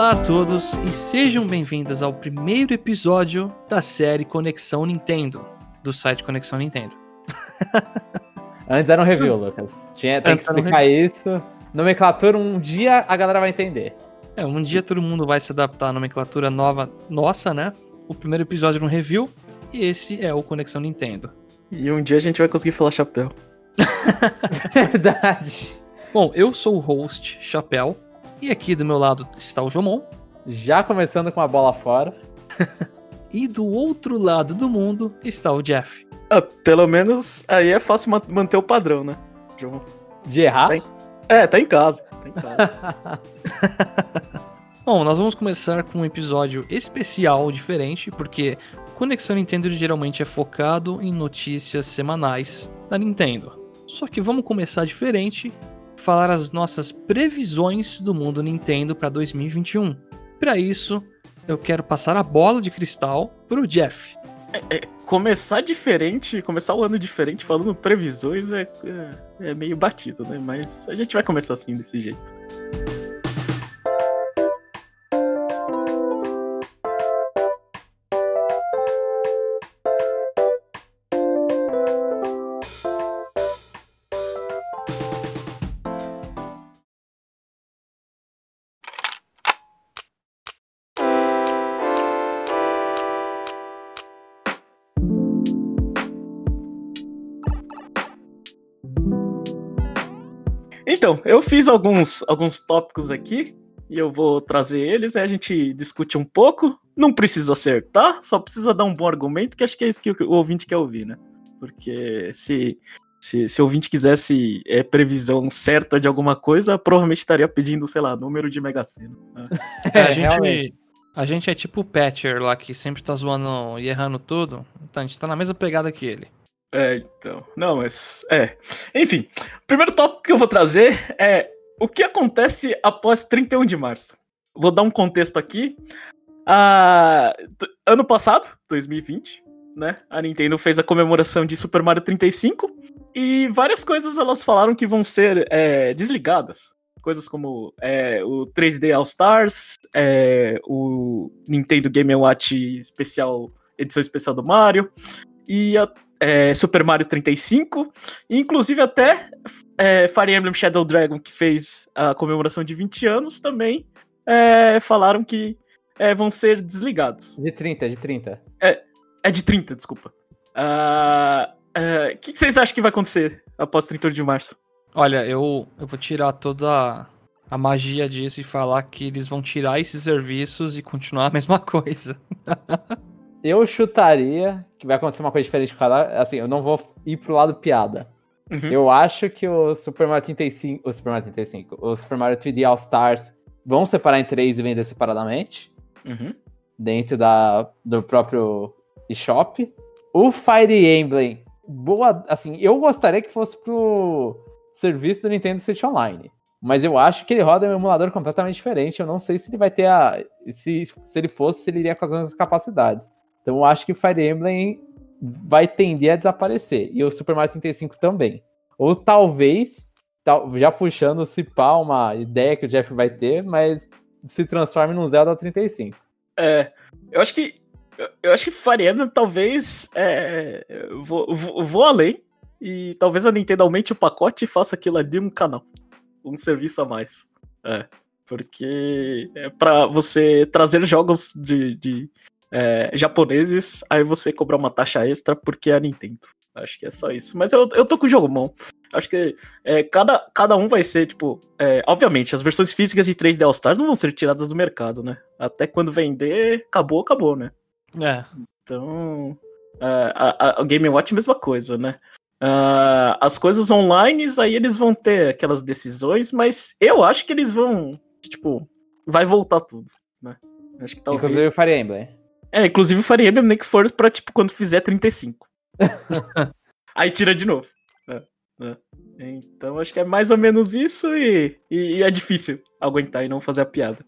Olá a todos e sejam bem-vindos ao primeiro episódio da série Conexão Nintendo, do site Conexão Nintendo. Antes era um review, Lucas. Tinha, tem Antes que era um explicar isso. Nomenclatura, um dia a galera vai entender. É, um dia todo mundo vai se adaptar à nomenclatura nova nossa, né? O primeiro episódio era um review e esse é o Conexão Nintendo. E um dia a gente vai conseguir falar chapéu. Verdade. Bom, eu sou o host Chapéu e aqui do meu lado está o Jomon Já começando com a bola fora. e do outro lado do mundo está o Jeff. Ah, pelo menos aí é fácil ma- manter o padrão, né? João? De errar. Bem. É, tá em casa. Tá em casa. Bom, nós vamos começar com um episódio especial diferente, porque Conexão Nintendo geralmente é focado em notícias semanais da Nintendo. Só que vamos começar diferente, falar as nossas previsões do mundo Nintendo para 2021. Para isso, eu quero passar a bola de cristal pro Jeff. começar diferente, começar o ano diferente falando previsões é, é, é meio batido, né? Mas a gente vai começar assim, desse jeito. Então, eu fiz alguns, alguns tópicos aqui e eu vou trazer eles, aí a gente discute um pouco. Não precisa acertar, só precisa dar um bom argumento, que acho que é isso que o ouvinte quer ouvir, né? Porque se, se, se o ouvinte quisesse é, previsão certa de alguma coisa, provavelmente estaria pedindo, sei lá, número de Mega Sena. né? É, a, gente, realmente. a gente é tipo o Patcher lá, que sempre tá zoando e errando tudo. Então a gente tá na mesma pegada que ele. É, então. Não, mas. É. Enfim, o primeiro tópico que eu vou trazer é o que acontece após 31 de março. Vou dar um contexto aqui. Ah, ano passado, 2020, né? A Nintendo fez a comemoração de Super Mario 35 e várias coisas elas falaram que vão ser é, desligadas. Coisas como é, o 3D All Stars, é, o Nintendo Game Watch especial, edição especial do Mario, e a é, Super Mario 35, e inclusive até é, Fire Emblem Shadow Dragon, que fez a comemoração de 20 anos, também é, falaram que é, vão ser desligados. De 30, de 30. É de 30, desculpa. Ah, é, O que, que vocês acham que vai acontecer após 31 de março? Olha, eu, eu vou tirar toda a magia disso e falar que eles vão tirar esses serviços e continuar a mesma coisa. Eu chutaria que vai acontecer uma coisa diferente com cada. Assim, eu não vou ir pro lado piada. Uhum. Eu acho que o Super Mario 35. O Super Mario 35. O Super Mario 3D All Stars vão separar em três e vender separadamente. Uhum. Dentro da, do próprio eShop. O Fire Emblem. Boa. Assim, eu gostaria que fosse pro serviço do Nintendo Switch Online. Mas eu acho que ele roda um emulador completamente diferente. Eu não sei se ele vai ter a. Se, se ele fosse, se ele iria com as mesmas capacidades. Então eu acho que Fire Emblem vai tender a desaparecer. E o Super Mario 35 também. Ou talvez, tal- já puxando se pá uma ideia que o Jeff vai ter, mas se transforme num Zelda 35. É, eu acho que. eu- acho que Fire Emblem talvez. É, vou, vou, vou além. E talvez a Nintendo aumente o pacote e faça aquilo ali um canal. Um serviço a mais. É. Porque é pra você trazer jogos de, de, é, japoneses, aí você cobrar uma taxa extra porque é a Nintendo. Acho que é só isso. Mas eu, eu tô com o jogo bom. Acho que é, cada, cada um vai ser, tipo. é, obviamente, as versões físicas de 3D All Stars não vão ser tiradas do mercado, né? Até quando vender, acabou, acabou, né? É. Então. é, a, a, o Game Watch, mesma coisa, né? Ah, as coisas online, aí eles vão ter aquelas decisões, mas eu acho que eles vão. Tipo, vai voltar tudo, né? Acho que talvez. Inclusive o Fire Emblem. É, inclusive o Fire Emblem nem que for pra, tipo, quando fizer 35. Aí tira de novo. É, é. Então acho que é mais ou menos isso e, e- e é difícil aguentar e não fazer a piada.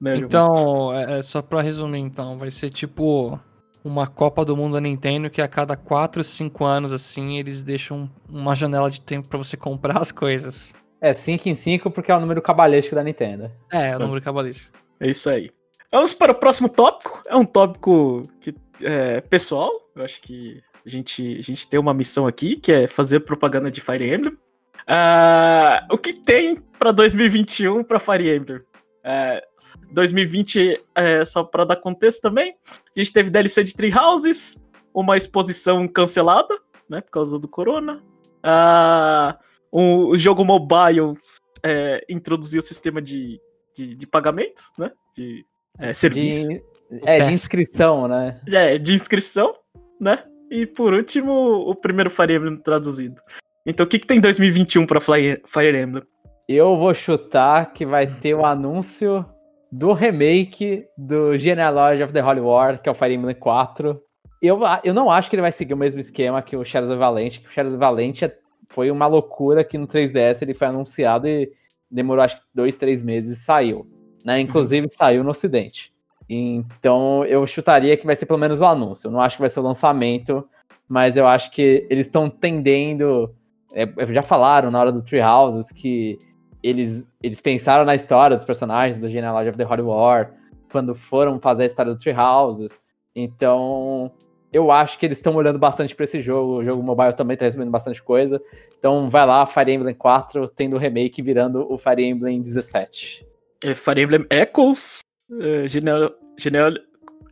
Né? Então, é, é só pra resumir, então, vai ser tipo uma Copa do Mundo da Nintendo que a cada 4, 5 anos, assim, eles deixam uma janela de tempo pra você comprar as coisas. É 5 em 5 porque é o número cabalístico da Nintendo. É, é o número cabalístico. É isso aí. Vamos para o próximo tópico. É um tópico que é pessoal. Eu acho que a gente, a gente tem uma missão aqui, que é fazer propaganda de Fire Emblem. Uh, o que tem para 2021 para Fire Emblem? Uh, 2020, uh, só para dar contexto também, a gente teve DLC de Tree Houses, uma exposição cancelada, né, por causa do corona. Uh, o, jogo mobile é, introduziu o sistema de, de, de pagamento, né? De é, serviço. De, é, de inscrição, né? É, de inscrição, né? E por último, o primeiro Fire Emblem traduzido. Então, o que, que tem em 2021 para Fire, Fire Emblem? Eu vou chutar que vai ter o anúncio do remake do Genealogy of the Holy War, que é o Fire Emblem 4. Eu, eu não acho que ele vai seguir o mesmo esquema que o Shadows of Valente, que o Shadows of Valente é foi uma loucura que no 3DS ele foi anunciado e demorou acho que dois, três meses e saiu. Né? Inclusive saiu no ocidente. Então eu chutaria que vai ser pelo menos o anúncio. Eu não acho que vai ser o lançamento, mas eu acho que eles estão tendendo. É, já falaram na hora do Treehouses que eles, eles pensaram na história dos personagens do Genealogy of the Holy War quando foram fazer a história do Treehouses. Então eu acho que eles estão olhando bastante para esse jogo. O jogo mobile também está recebendo bastante coisa. Então vai lá, Fire Emblem 4, tendo o remake virando o Fire Emblem 17. É, Fire Emblem Echoes, é, Geneal... Geneal...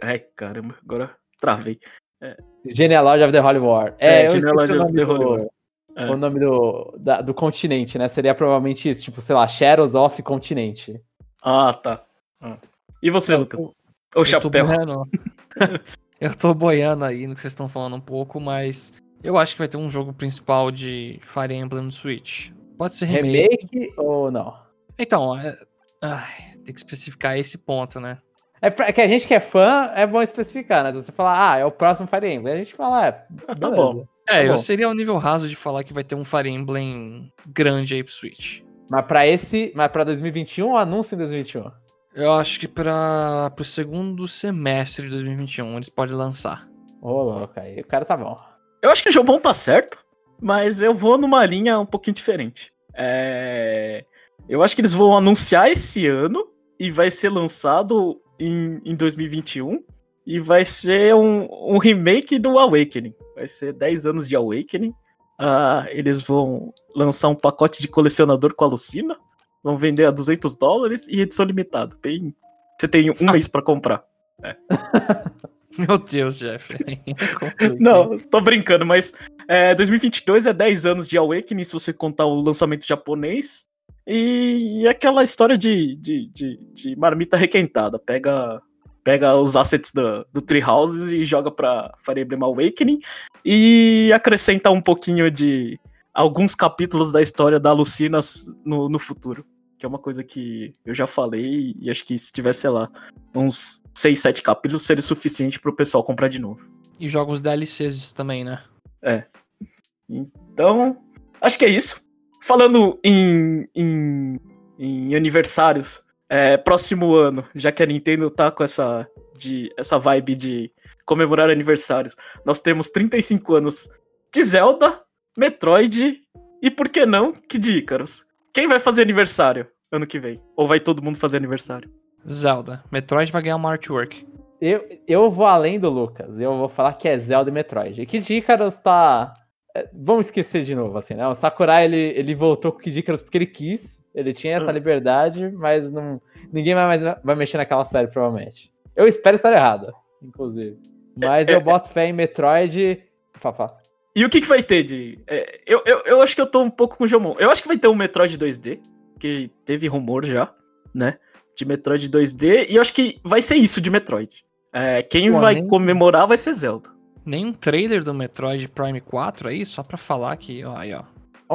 Ai, caramba, agora travei. É. Genealogy of the Holy War. É, é Genealogy of the Holy War. É. O nome do, da, do continente, né? Seria provavelmente isso, tipo, sei lá, Shadows of Continente. Ah, tá. Ah. E você, eu, Lucas? O chapéu. Eu tô boiando aí no que vocês estão falando um pouco, mas eu acho que vai ter um jogo principal de Fire Emblem no Switch. Pode ser remake. Remake ou não? Então, é... Ai, tem que especificar esse ponto, né? É, pra, é que a gente que é fã, é bom especificar, né? Se você falar, ah, é o próximo Fire Emblem, a gente fala, é, ah, tá bom. É, tá eu seria um nível raso de falar que vai ter um Fire Emblem grande aí pro Switch. Mas pra esse, mas pra 2021 ou anúncio em 2021? Eu acho que para o segundo semestre de 2021 eles podem lançar. Ô, oh, louco, aí o cara tá bom. Eu acho que o Jobon tá certo, mas eu vou numa linha um pouquinho diferente. É... Eu acho que eles vão anunciar esse ano e vai ser lançado em, em 2021 e vai ser um, um remake do Awakening. Vai ser 10 anos de Awakening. Uh, eles vão lançar um pacote de colecionador com a Lucina vão vender a 200 dólares e edição limitada. Bem, você tem um mês para comprar. É. Meu Deus, Jeff. Não, tô brincando, mas é, 2022 é 10 anos de Awakening, se você contar o lançamento japonês. E, aquela história de, de, de, de, marmita requentada. Pega, pega os assets do, do Treehouses e joga pra Fire Emblem Awakening. E acrescenta um pouquinho de, alguns capítulos da história da Lucina no, no futuro. Que é uma coisa que eu já falei e acho que se tivesse, sei lá, uns 6, 7 capítulos seria suficiente pro pessoal comprar de novo. E jogos DLCs também, né? É. Então, acho que é isso. Falando em, em, em aniversários, é, próximo ano, já que a Nintendo tá com essa, de, essa vibe de comemorar aniversários, nós temos 35 anos de Zelda, Metroid e por que não, que de Icarus. Quem vai fazer aniversário ano que vem? Ou vai todo mundo fazer aniversário? Zelda. Metroid vai ganhar uma artwork. Eu, eu vou além do Lucas. Eu vou falar que é Zelda e Metroid. Kid Icarus tá. É, vamos esquecer de novo, assim, né? O Sakurai ele, ele voltou com o Kid porque ele quis. Ele tinha essa hum. liberdade, mas não, ninguém mais vai mexer naquela série, provavelmente. Eu espero estar errado, inclusive. Mas eu boto fé em Metroid. Fafá. E o que, que vai ter de. É, eu, eu, eu acho que eu tô um pouco com o Jomon. Eu acho que vai ter um Metroid 2D, que teve rumor já, né? De Metroid 2D, e eu acho que vai ser isso de Metroid. É, quem Pô, vai nem... comemorar vai ser Zelda. Nem um trailer do Metroid Prime 4 aí, só pra falar que, ó, aí, ó.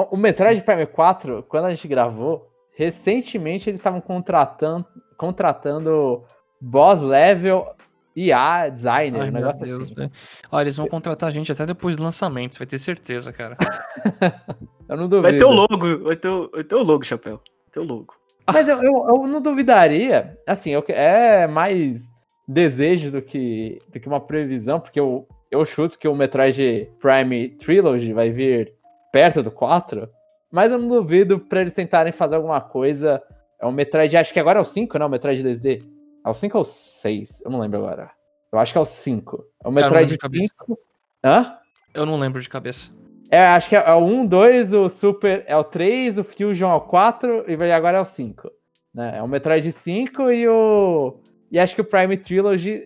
O Metroid Prime 4, quando a gente gravou, recentemente eles estavam contratando, contratando boss level IA, designer, Ai, um negócio Deus, assim. Olha, eles vão contratar a gente até depois do lançamento, você vai ter certeza, cara. eu não duvido. Vai ter o logo, vai ter o, vai ter o logo, Chapéu. Vai ter o logo. Mas eu, eu, eu não duvidaria, assim, eu, é mais desejo do que, do que uma previsão, porque eu, eu chuto que o Metroid Prime Trilogy vai vir perto do 4, Mas eu não duvido pra eles tentarem fazer alguma coisa. É um Metroid, acho que agora é o 5, não? O Metroid 2D. É o 5 ou o 6? Eu não lembro agora. Eu acho que é o 5. É o Metroid 5. Hã? Eu não lembro de cabeça. É, acho que é o 1, 2, o Super é o 3, o Fusion é o 4 e agora é o 5. Né? É o Metroid 5 e o. E acho que o Prime Trilogy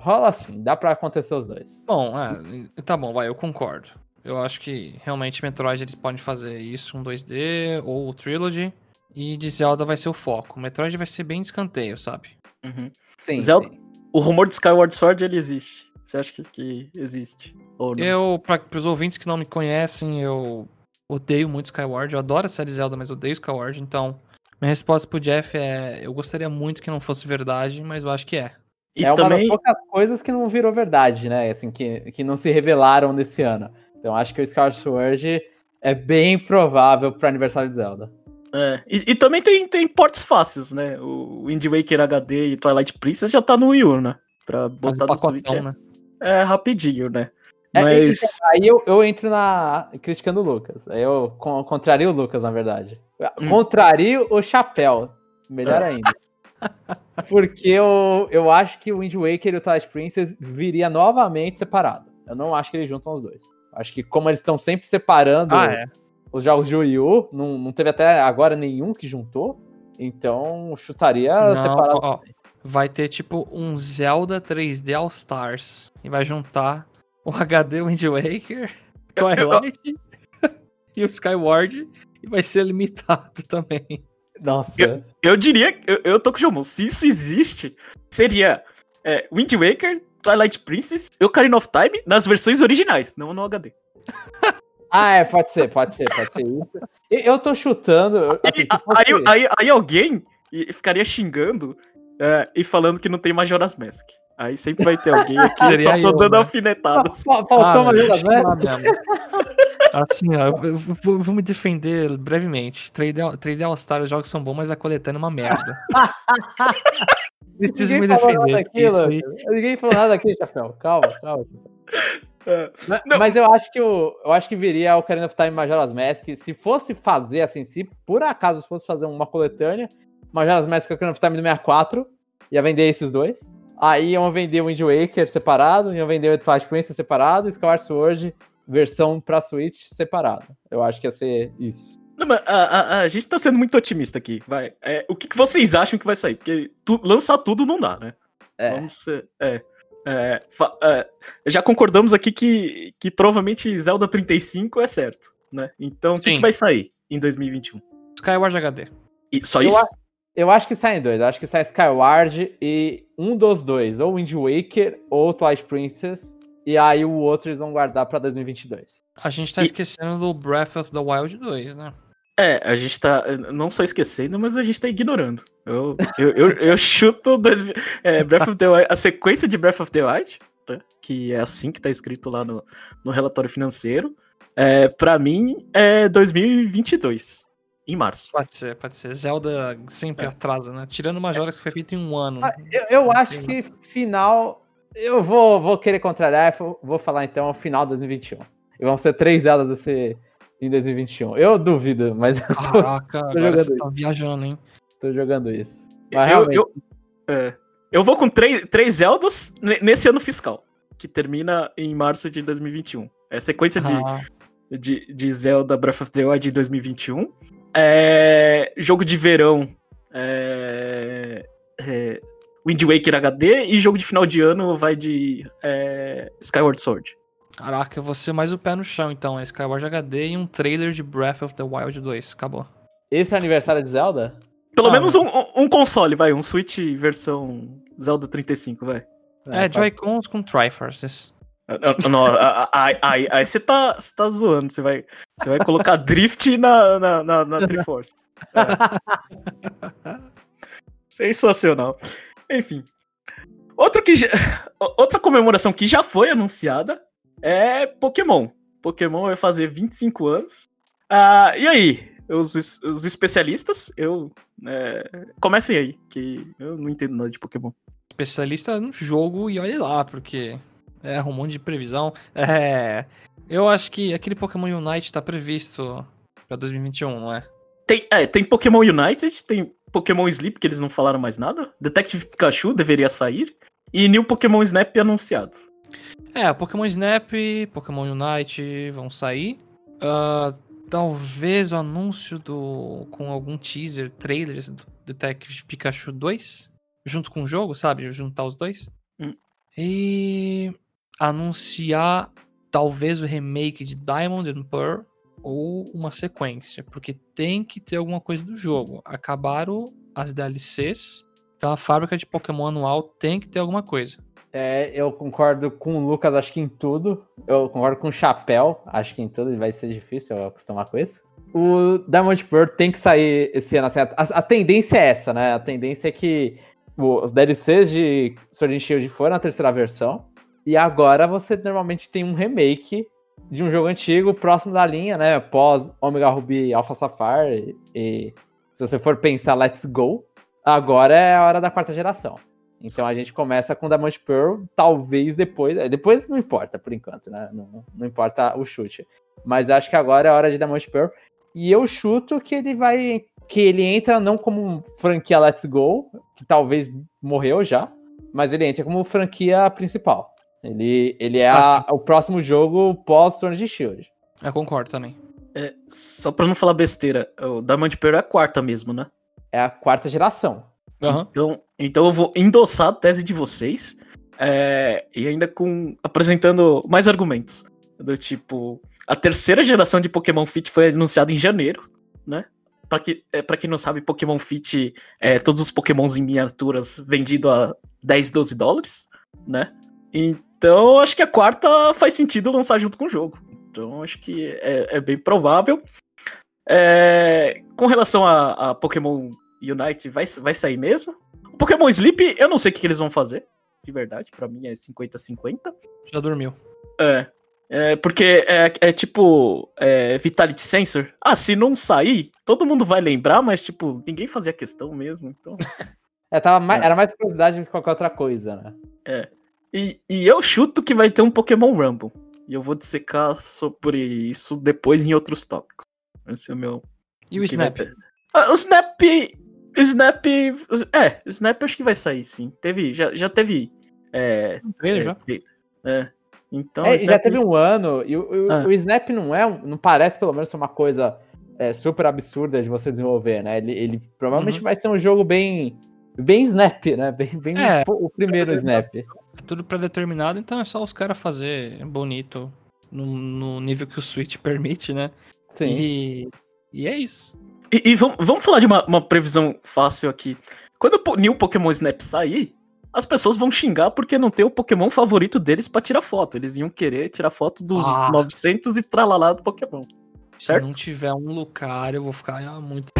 rola assim, dá pra acontecer os dois. Bom, é, tá bom, vai, eu concordo. Eu acho que realmente Metroid eles podem fazer isso, um 2D ou o Trilogy. E de Zelda vai ser o foco. Metroid vai ser bem escanteio, sabe? Uhum. Sim, Zelda, sim. O rumor de Skyward Sword ele existe. Você acha que, que existe? Ou não? Eu, para os ouvintes que não me conhecem, eu odeio muito Skyward. Eu adoro a série Zelda, mas odeio Skyward. Então, minha resposta pro Jeff é: eu gostaria muito que não fosse verdade, mas eu acho que é. E é também... uma das poucas coisas que não virou verdade, né? Assim, que, que não se revelaram nesse ano. Então, acho que o Skyward Sword é bem provável pro aniversário de Zelda. É, e, e, também tem, tem portes fáceis, né? O Wind Waker HD e Twilight Princess já tá no Wii U, né? Pra botar no Switch. É, né? é rapidinho, né? É, Mas... É, aí eu, eu entro na. criticando o Lucas. Aí eu contrario o Lucas, na verdade. Hum. Contrario o chapéu. Melhor ainda. Porque eu, eu acho que o Wind Waker e o Twilight Princess viria novamente separado. Eu não acho que eles juntam os dois. Acho que como eles estão sempre separando ah, os, é. os, jogos de Wii U, não, não teve até agora nenhum que juntou. Então chutaria não, separado. Ó, vai ter tipo um Zelda 3D All Stars. E vai juntar o HD Wind Waker, Twilight e o Skyward. E vai ser limitado também. Nossa. Eu, eu diria, eu, eu tô com o Jomon, se isso existe, seria é, Wind Waker, Twilight Princess e Ocarina of Time nas versões originais, não no HD. ah, é, pode ser, pode ser, pode ser isso. Eu tô chutando. Assim, aí, aí, aí, aí, alguém ficaria xingando é, e falando que não tem Majora's Mask. Aí sempre vai ter alguém aqui só tô eu, dando né? alfinetadas. Faltou ah, Majora's Mask? Assim, ó, eu vou, vou, me defender brevemente. 3D, All-Star, os jogos são bons, mas a coletânea é uma merda. Preciso Ninguém me defender. Aqui, aí... Ninguém falou nada aqui, Chapéu. Calma, calma. É. Mas, mas, eu acho que o, eu acho que viria o Ocarina of Time Majora's Mask. Se fosse fazer assim, se por acaso fosse fazer uma coletânea, Majora's Mask e Ocarina of Time do 64, ia vender esses dois. Aí iam vender o Wind Waker separado, iam vender o Twilight Princess separado, e Skyward Sword versão pra Switch separado. Eu acho que ia ser isso. Não, mas a, a, a, gente tá sendo muito otimista aqui, vai. É, o que, que, vocês acham que vai sair? Porque tu, lançar tudo não dá, né? É. Vamos ser, é, é, é, já concordamos aqui que, que provavelmente Zelda 35 é certo, né? Então, o que, que, vai sair em 2021? Skyward HD. E só isso? Eu, eu acho que saem dois. Eu acho que sai Skyward e um dos dois, ou Wind Waker ou Twilight Princess e aí o outro eles vão guardar pra 2022. A gente tá e... esquecendo do Breath of the Wild 2, né? É, a gente tá não só esquecendo, mas a gente tá ignorando. Eu, eu, eu, eu chuto dois, é, Breath of the Wild, a sequência de Breath of the Wild, né, que é assim que tá escrito lá no, no relatório financeiro. É, pra mim é 2022, em março. Pode ser, pode ser. Zelda sempre é. atrasa, né? Tirando Majora's é. que foi feito em um ano. Ah, eu, eu acho que final eu vou, vou querer contrariar, vou falar então o final de 2021. E vão ser três elas esse em 2021. Eu duvido, mas. Caraca, tô, tô agora você tá viajando, hein? Tô jogando isso. Mas eu, realmente... eu, é, eu vou com três, três Zeldas nesse ano fiscal, que termina em março de 2021. É sequência ah. de, de, de Zelda Breath of the Wild de 2021. É, jogo de verão. É, é, Wind Waker HD e jogo de final de ano vai de é, Skyward Sword. Caraca, eu vou ser mais o pé no chão então. É Skyward HD e um trailer de Breath of the Wild 2. Acabou. Esse é o aniversário de Zelda? Pelo ah, menos um, um, console, vai. Um Switch versão Zelda 35, vai. É, é Joy-Cons com Triforces. Não, você tá, tá zoando. Você vai, você vai colocar Drift na, na, na, na Triforce. É. Sensacional. Enfim. Outro que. Outra comemoração que já foi anunciada é Pokémon. Pokémon vai fazer 25 anos. Ah, e aí, os, os especialistas, eu. É... Comecem aí, que eu não entendo nada de Pokémon. Especialista no jogo e olhe lá, porque é um monte de previsão. É. Eu acho que aquele Pokémon Unite tá previsto Pra 2021, não é? Tem, é, tem Pokémon United, tem Pokémon Sleep, que eles não falaram mais nada. Detective Pikachu deveria sair. E New Pokémon Snap anunciado. É, Pokémon Snap, Pokémon Unite vão sair. Uh, talvez o anúncio do. com algum teaser, trailers do Detective Pikachu 2, junto com o jogo, sabe? Juntar os dois. Hum. E anunciar talvez o remake de Diamond and Pearl ou uma sequência, porque tem que ter alguma coisa do jogo. Acabaram as DLCs, então a fábrica de Pokémon anual tem que ter alguma coisa. É, eu concordo com o Lucas, acho que em tudo. Eu concordo com o Chapéu, acho que em tudo vai ser difícil eu acostumar com isso. O Diamond Pearl tem que sair esse ano. Assim, a, a, tendência é essa, né? A tendência é que os DLCs de Sword and Shield foram a terceira versão. E agora você normalmente tem um remake de um jogo antigo próximo da linha, né? Pós Omega Ruby Alpha Sapphire. E, se você for pensar Let's Go, agora é a hora da quarta geração. Então a gente começa com Diamond Pearl, talvez depois. É, depois não importa, por enquanto, né? Não, não importa o chute. Mas acho que agora é a hora de Diamond Pearl. E eu chuto que ele vai. Que ele entra não como franquia Let's Go, que talvez morreu já, mas ele entra como franquia principal. Ele, ele é a, o próximo jogo pós Sword de Shield. Eu concordo também. É, só pra não falar besteira, o Diamond Pearl é a quarta mesmo, né? É a quarta geração. Uhum. Então, então eu vou endossar a tese de vocês é, e ainda com apresentando mais argumentos. Do tipo, a terceira geração de Pokémon Fit foi anunciada em janeiro, né? Pra, que, é, pra quem não sabe, Pokémon Fit é todos os Pokémons em miniaturas vendido a 10, 12 dólares, né? Então, acho que a quarta faz sentido lançar junto com o jogo. Então, acho que é, é bem provável. É, com relação a, a, Pokémon Unite, vai, vai sair mesmo? O Pokémon Sleep, eu não sei o que, que eles vão fazer. De verdade, para mim é 50-50. Já dormiu. É. É, porque é, é tipo é, Vitality Sensor. Ah, se não sair, todo mundo vai lembrar, mas tipo, ninguém fazia questão mesmo, então. é, tava mais, é. Era mais curiosidade do que qualquer outra coisa, né? É. E, e eu chuto que vai ter um Pokémon Rumble. E eu vou dissecar sobre isso depois em outros tópicos. Esse é o meu. E o Snap? Ah, o Snap. O Snap. É, o Snap acho que vai sair, sim. Teve. Já, já teve. É. Um trailer é, já? É. Então, é, já teve um ano, e o, ah. o, Snap não é, não parece pelo menos ser uma coisa é, super absurda de você desenvolver, né? Ele, ele provavelmente uhum. vai ser um jogo bem, bem Snap, né? Bem, bem é, o primeiro Snap. Tudo pré-determinado, então é só os caras fazer bonito no, no, nível que o Switch permite, né? Sim. E, e é isso. E, e vamos, vamos falar de uma, uma, previsão fácil aqui. Quando o New Pokémon Snap sair, as pessoas vão xingar porque não tem o Pokémon favorito deles para tirar foto. Eles iam querer tirar foto dos ah. 900 e tralalá do Pokémon. Certo? Se não tiver um Lucario, eu vou ficar ah, muito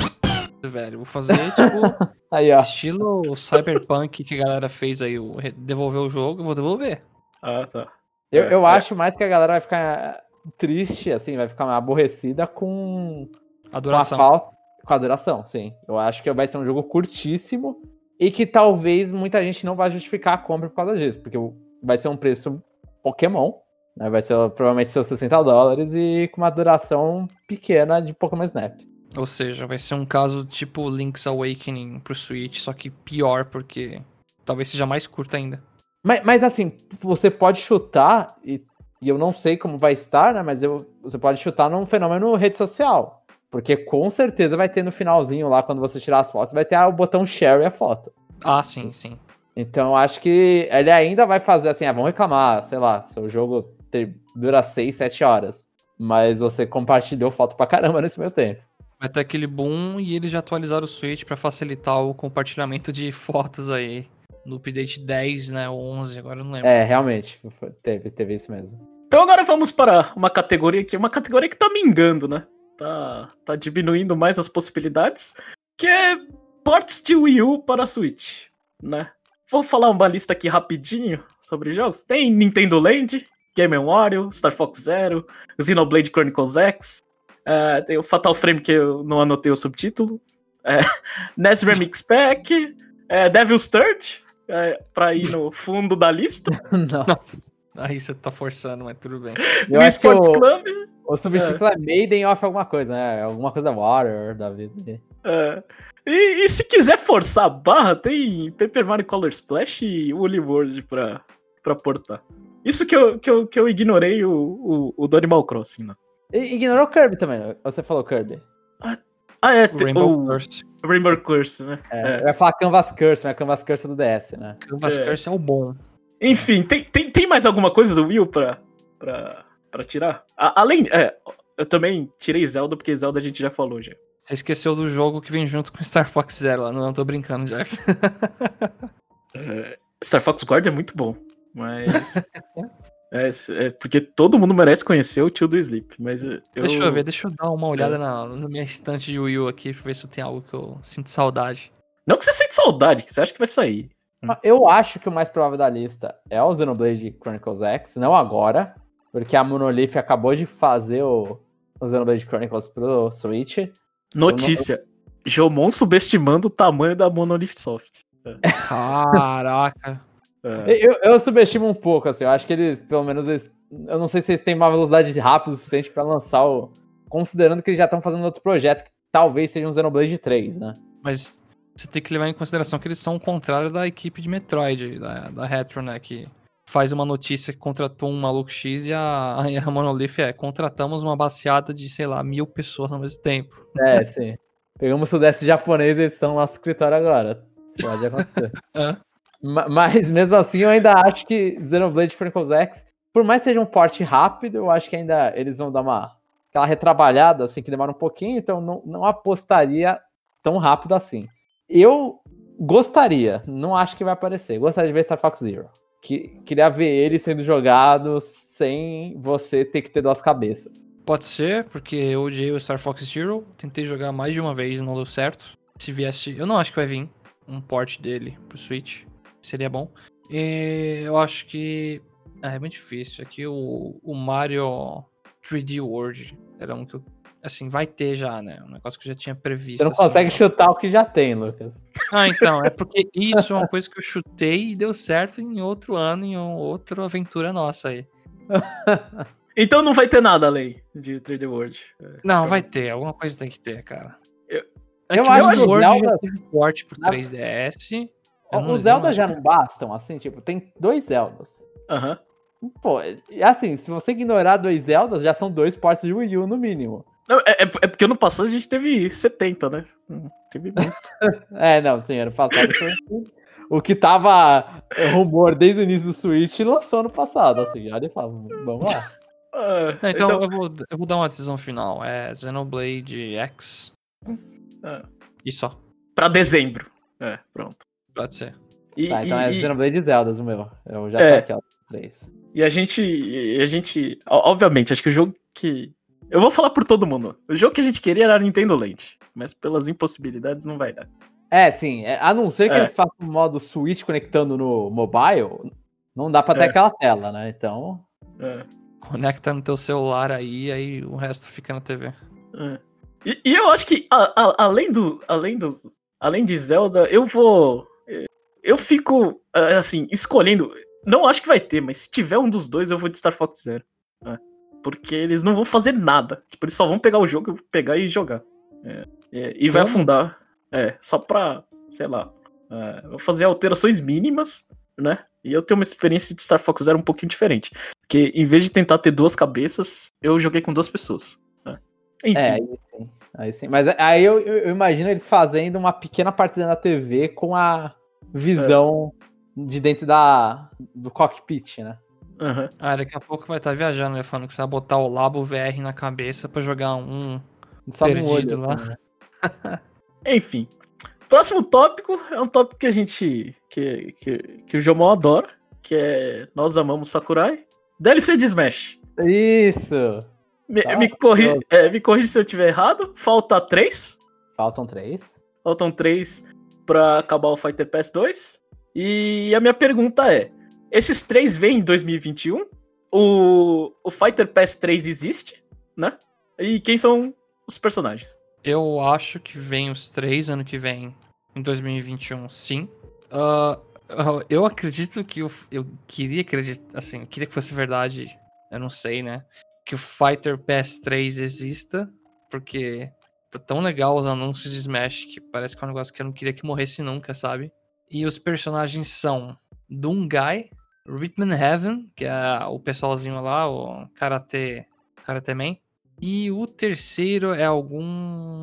velho. Vou fazer, tipo, aí, ó. estilo Cyberpunk que a galera fez aí, devolver o jogo, eu vou devolver. Ah, tá. Eu, eu é. acho mais que a galera vai ficar triste, assim, vai ficar aborrecida com a duração. Com a, falta, com a duração, sim. Eu acho que vai ser um jogo curtíssimo e que talvez muita gente não vá justificar a compra por causa disso, porque vai ser um preço Pokémon, né? Vai ser provavelmente seus 60 dólares e com uma duração pequena de Pokémon Snap. Ou seja, vai ser um caso tipo Link's Awakening pro Switch, só que pior, porque talvez seja mais curto ainda. Mas, mas assim, você pode chutar, e, e, eu não sei como vai estar, né? Mas eu, você pode chutar num fenômeno rede social. Porque com certeza vai ter no finalzinho lá, quando você tirar as fotos, vai ter o botão share a foto. Ah, sim, sim. Então acho que ele ainda vai fazer assim, ah, vamos reclamar, sei lá, seu jogo dura 6, 7 horas. Mas você compartilhou foto pra caramba nesse meu tempo. Vai ter aquele boom e eles já atualizaram o Switch para facilitar o compartilhamento de fotos aí. No update 10, né? Ou 11, agora eu não lembro. É, realmente. Teve, teve isso mesmo. Então agora vamos para uma categoria que uma categoria que tá mingando, né? Tá, tá diminuindo mais as possibilidades, que é ports de Wii U para Switch, né? Vou falar uma lista aqui rapidinho sobre jogos. Tem Nintendo Land, Game Wario, Star Fox Zero, Xenoblade Chronicles X, é, tem o Fatal Frame que eu não anotei o subtítulo, é, NES Remix Pack, é, Devil's Third, é, pra ir no fundo da lista. Nossa. Aí você tá forçando, mas tudo bem. Eu Wii Sports eu... Club. O subtítulo é. Maiden of alguma coisa, né? Alguma coisa da Water, da vida. É. E, e, se quiser forçar a barra, tem Paper Mario Color Splash e Woolly World pra, pra portar. Isso que eu, que eu, que eu ignorei o, o, o do Animal Crossing, né? Ignorou o Kirby também, você falou Kirby. Ah, é, Rainbow o Curse. Rainbow Curse, né? É, é. Eu ia falar Canvas Curse, mas Canvas Curse é do DS, né? Canvas é. Curse é o bom. Enfim, tem, tem, tem mais alguma coisa do Will pra, pra, pra tirar? A, além. É, eu também tirei Zelda, porque Zelda a gente já falou já. Você esqueceu do jogo que vem junto com Star Fox Zero lá. Não, não tô brincando, Jeff. é, Star Fox Guard é muito bom, mas. é, é, porque todo mundo merece conhecer o tio do Sleep, mas eu... Deixa eu ver, deixa eu dar uma olhada é. na, na, minha estante de Wii U aqui pra ver se tem algo que eu sinto saudade. Não que você sente saudade, que você acha que vai sair. Eu acho que o mais provável da lista é o Xenoblade Chronicles X, não agora, porque a Monolith acabou de fazer o, o Xenoblade Chronicles pro Switch. Notícia: não... Jomon subestimando o tamanho da Monolith Soft. Caraca. É. Eu, eu, subestimo um pouco, assim. Eu acho que eles, pelo menos, eles, eu não sei se eles têm uma velocidade rápida o suficiente para lançar o. Considerando que eles já estão fazendo outro projeto, que talvez seja um Xenoblade 3, né? Mas você tem que levar em consideração que eles são o contrário da equipe de Metroid, da, da Retro, né? Que faz uma notícia que contratou um maluco X e a, a Monolith é: contratamos uma baseada de, sei lá, mil pessoas ao mesmo tempo. É, sim. Pegamos o sudeste japonês e eles no nosso escritório agora. Pode acontecer. Mas mesmo assim, eu ainda acho que Xenoblade Chronicles X, por mais que seja um porte rápido, eu acho que ainda eles vão dar uma aquela retrabalhada assim que demora um pouquinho, então não, não apostaria tão rápido assim. Eu gostaria, não acho que vai aparecer. Gostaria de ver Star Fox Zero. Que, queria ver ele sendo jogado sem você ter que ter duas cabeças. Pode ser, porque eu odiei o Star Fox Zero. Tentei jogar mais de uma vez e não deu certo. Se viesse, eu não acho que vai vir um port dele pro Switch. Seria bom. E eu acho que. É, é muito difícil. Aqui o, o Mario 3D World era um que eu assim, vai ter já, né? Um negócio que eu já tinha previsto. Você não assim, consegue chutar o que já tem, Lucas. Ah, então, é porque isso é uma coisa que eu chutei e deu certo em outro ano, em outra aventura nossa aí. então não vai ter nada além de 3D World. É, não, vai ter, alguma coisa tem que ter, cara. Eu, é eu acho que o World Zelda... já teve porte pro 3DS. Os Zelda já não bastam, assim, tipo, tem dois Zeldas. Aham. Uhum. Pô, assim, se você ignorar dois Zeldas, já são dois portes de Wii U no mínimo. Não, é, é, é, porque ano passado a gente teve 70, né? Hum, teve muito. é, não, sim, ano passado foi o que tava rumor desde o início do Switch lançou ano passado, assim. Olha e fala, vamos lá. Uh, não, então, então, Eu, vou, eu vou dar uma decisão final. É Xenoblade X. Uh, e só. Pra dezembro. É, pronto. Pode ser. E, tá, então é e, é Xenoblade Zeldas o meu. Eu já é, tô aqui, ó. Três. E a gente. E a gente. Obviamente, acho que o jogo que eu vou falar por todo mundo. O jogo que a gente queria era Nintendo Land, mas pelas impossibilidades não vai dar. É, sim. É, a não ser que é. eles façam o modo Switch conectando no mobile, não dá pra ter é. aquela tela, né? Então. É. Conecta no teu celular aí, aí o resto fica na TV. É. E, e, eu acho que, a, a, além do. Além do. Além de Zelda, eu vou. Eu fico, assim, escolhendo. Não acho que vai ter, mas se tiver um dos dois, eu vou de Star Fox Zero. É. Porque eles não vão fazer nada. Tipo, eles só vão pegar o jogo, pegar e jogar. É, é, e vai Como? afundar. É, só pra, sei lá, é, vou fazer alterações mínimas, né? E eu tenho uma experiência de Star Fox Zero um pouquinho diferente. Porque em vez de tentar ter duas cabeças, eu joguei com duas pessoas. Né? Enfim. É, aí sim. Aí sim. Mas aí eu, eu, imagino eles fazendo uma pequena partida na TV com a visão é. de dentro da, do cockpit, né? Uhum. Ah, daqui a pouco vai estar tá viajando, né? Falando que você vai botar o Labo VR na cabeça pra jogar um Só perdido olho, lá. Né? Enfim. Próximo tópico é um tópico que a gente. que, que, que o Jomon adora, que é Nós Amamos Sakurai. DLC de Smash. Isso! Me, tá, me, corri, é, me corrija se eu estiver errado. Falta três. Faltam três. Faltam três pra acabar o Fighter Pass 2. E a minha pergunta é: esses três vêm em 2021. O, o Fighter Pass 3 existe, né? E quem são os personagens? Eu acho que vem os três ano que vem, em 2021, sim. Uh, eu acredito que eu, eu queria acreditar, assim, queria que fosse verdade, eu não sei, né? que o Fighter Pass 3 exista, porque tá tão legal os anúncios de Smash que parece que é um negócio que eu não queria que morresse nunca, sabe? E os personagens são Dungai, Rhythm Heaven, que é o pessoalzinho lá, o Karate, Karate Man. E o terceiro é algum.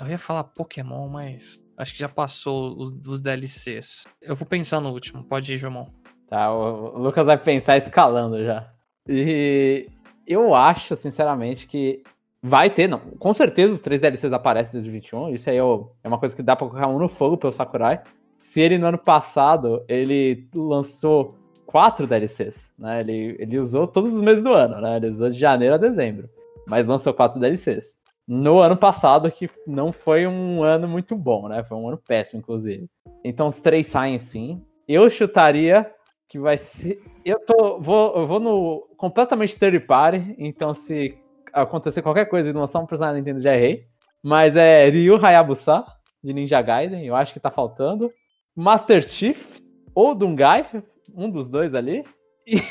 Eu ia falar Pokémon, mas acho que já passou os, os DLCs. Eu vou pensar no último. Pode ir, João. Tá, o Lucas vai pensar escalando já. E eu acho, sinceramente, que vai ter, não. Com certeza os três DLCs aparecem desde 21. Isso aí é uma coisa que dá pra colocar um no fogo pelo Sakurai. Se ele no ano passado ele lançou quatro DLCs, né? Ele, ele usou todos os meses do ano, né? Ele usou de janeiro a dezembro, mas lançou quatro DLCs. No ano passado, que não foi um ano muito bom, né? Foi um ano péssimo, inclusive. Então os três saem sim. Eu chutaria que vai ser. Eu tô. Vou, eu vou no completamente third party, então se acontecer qualquer coisa e lançar um personagem Nintendo já errei. Mas é Ryu Hayabusa, de Ninja Gaiden, eu acho que tá faltando. Master Chief ou Dungai, um dos dois ali. E,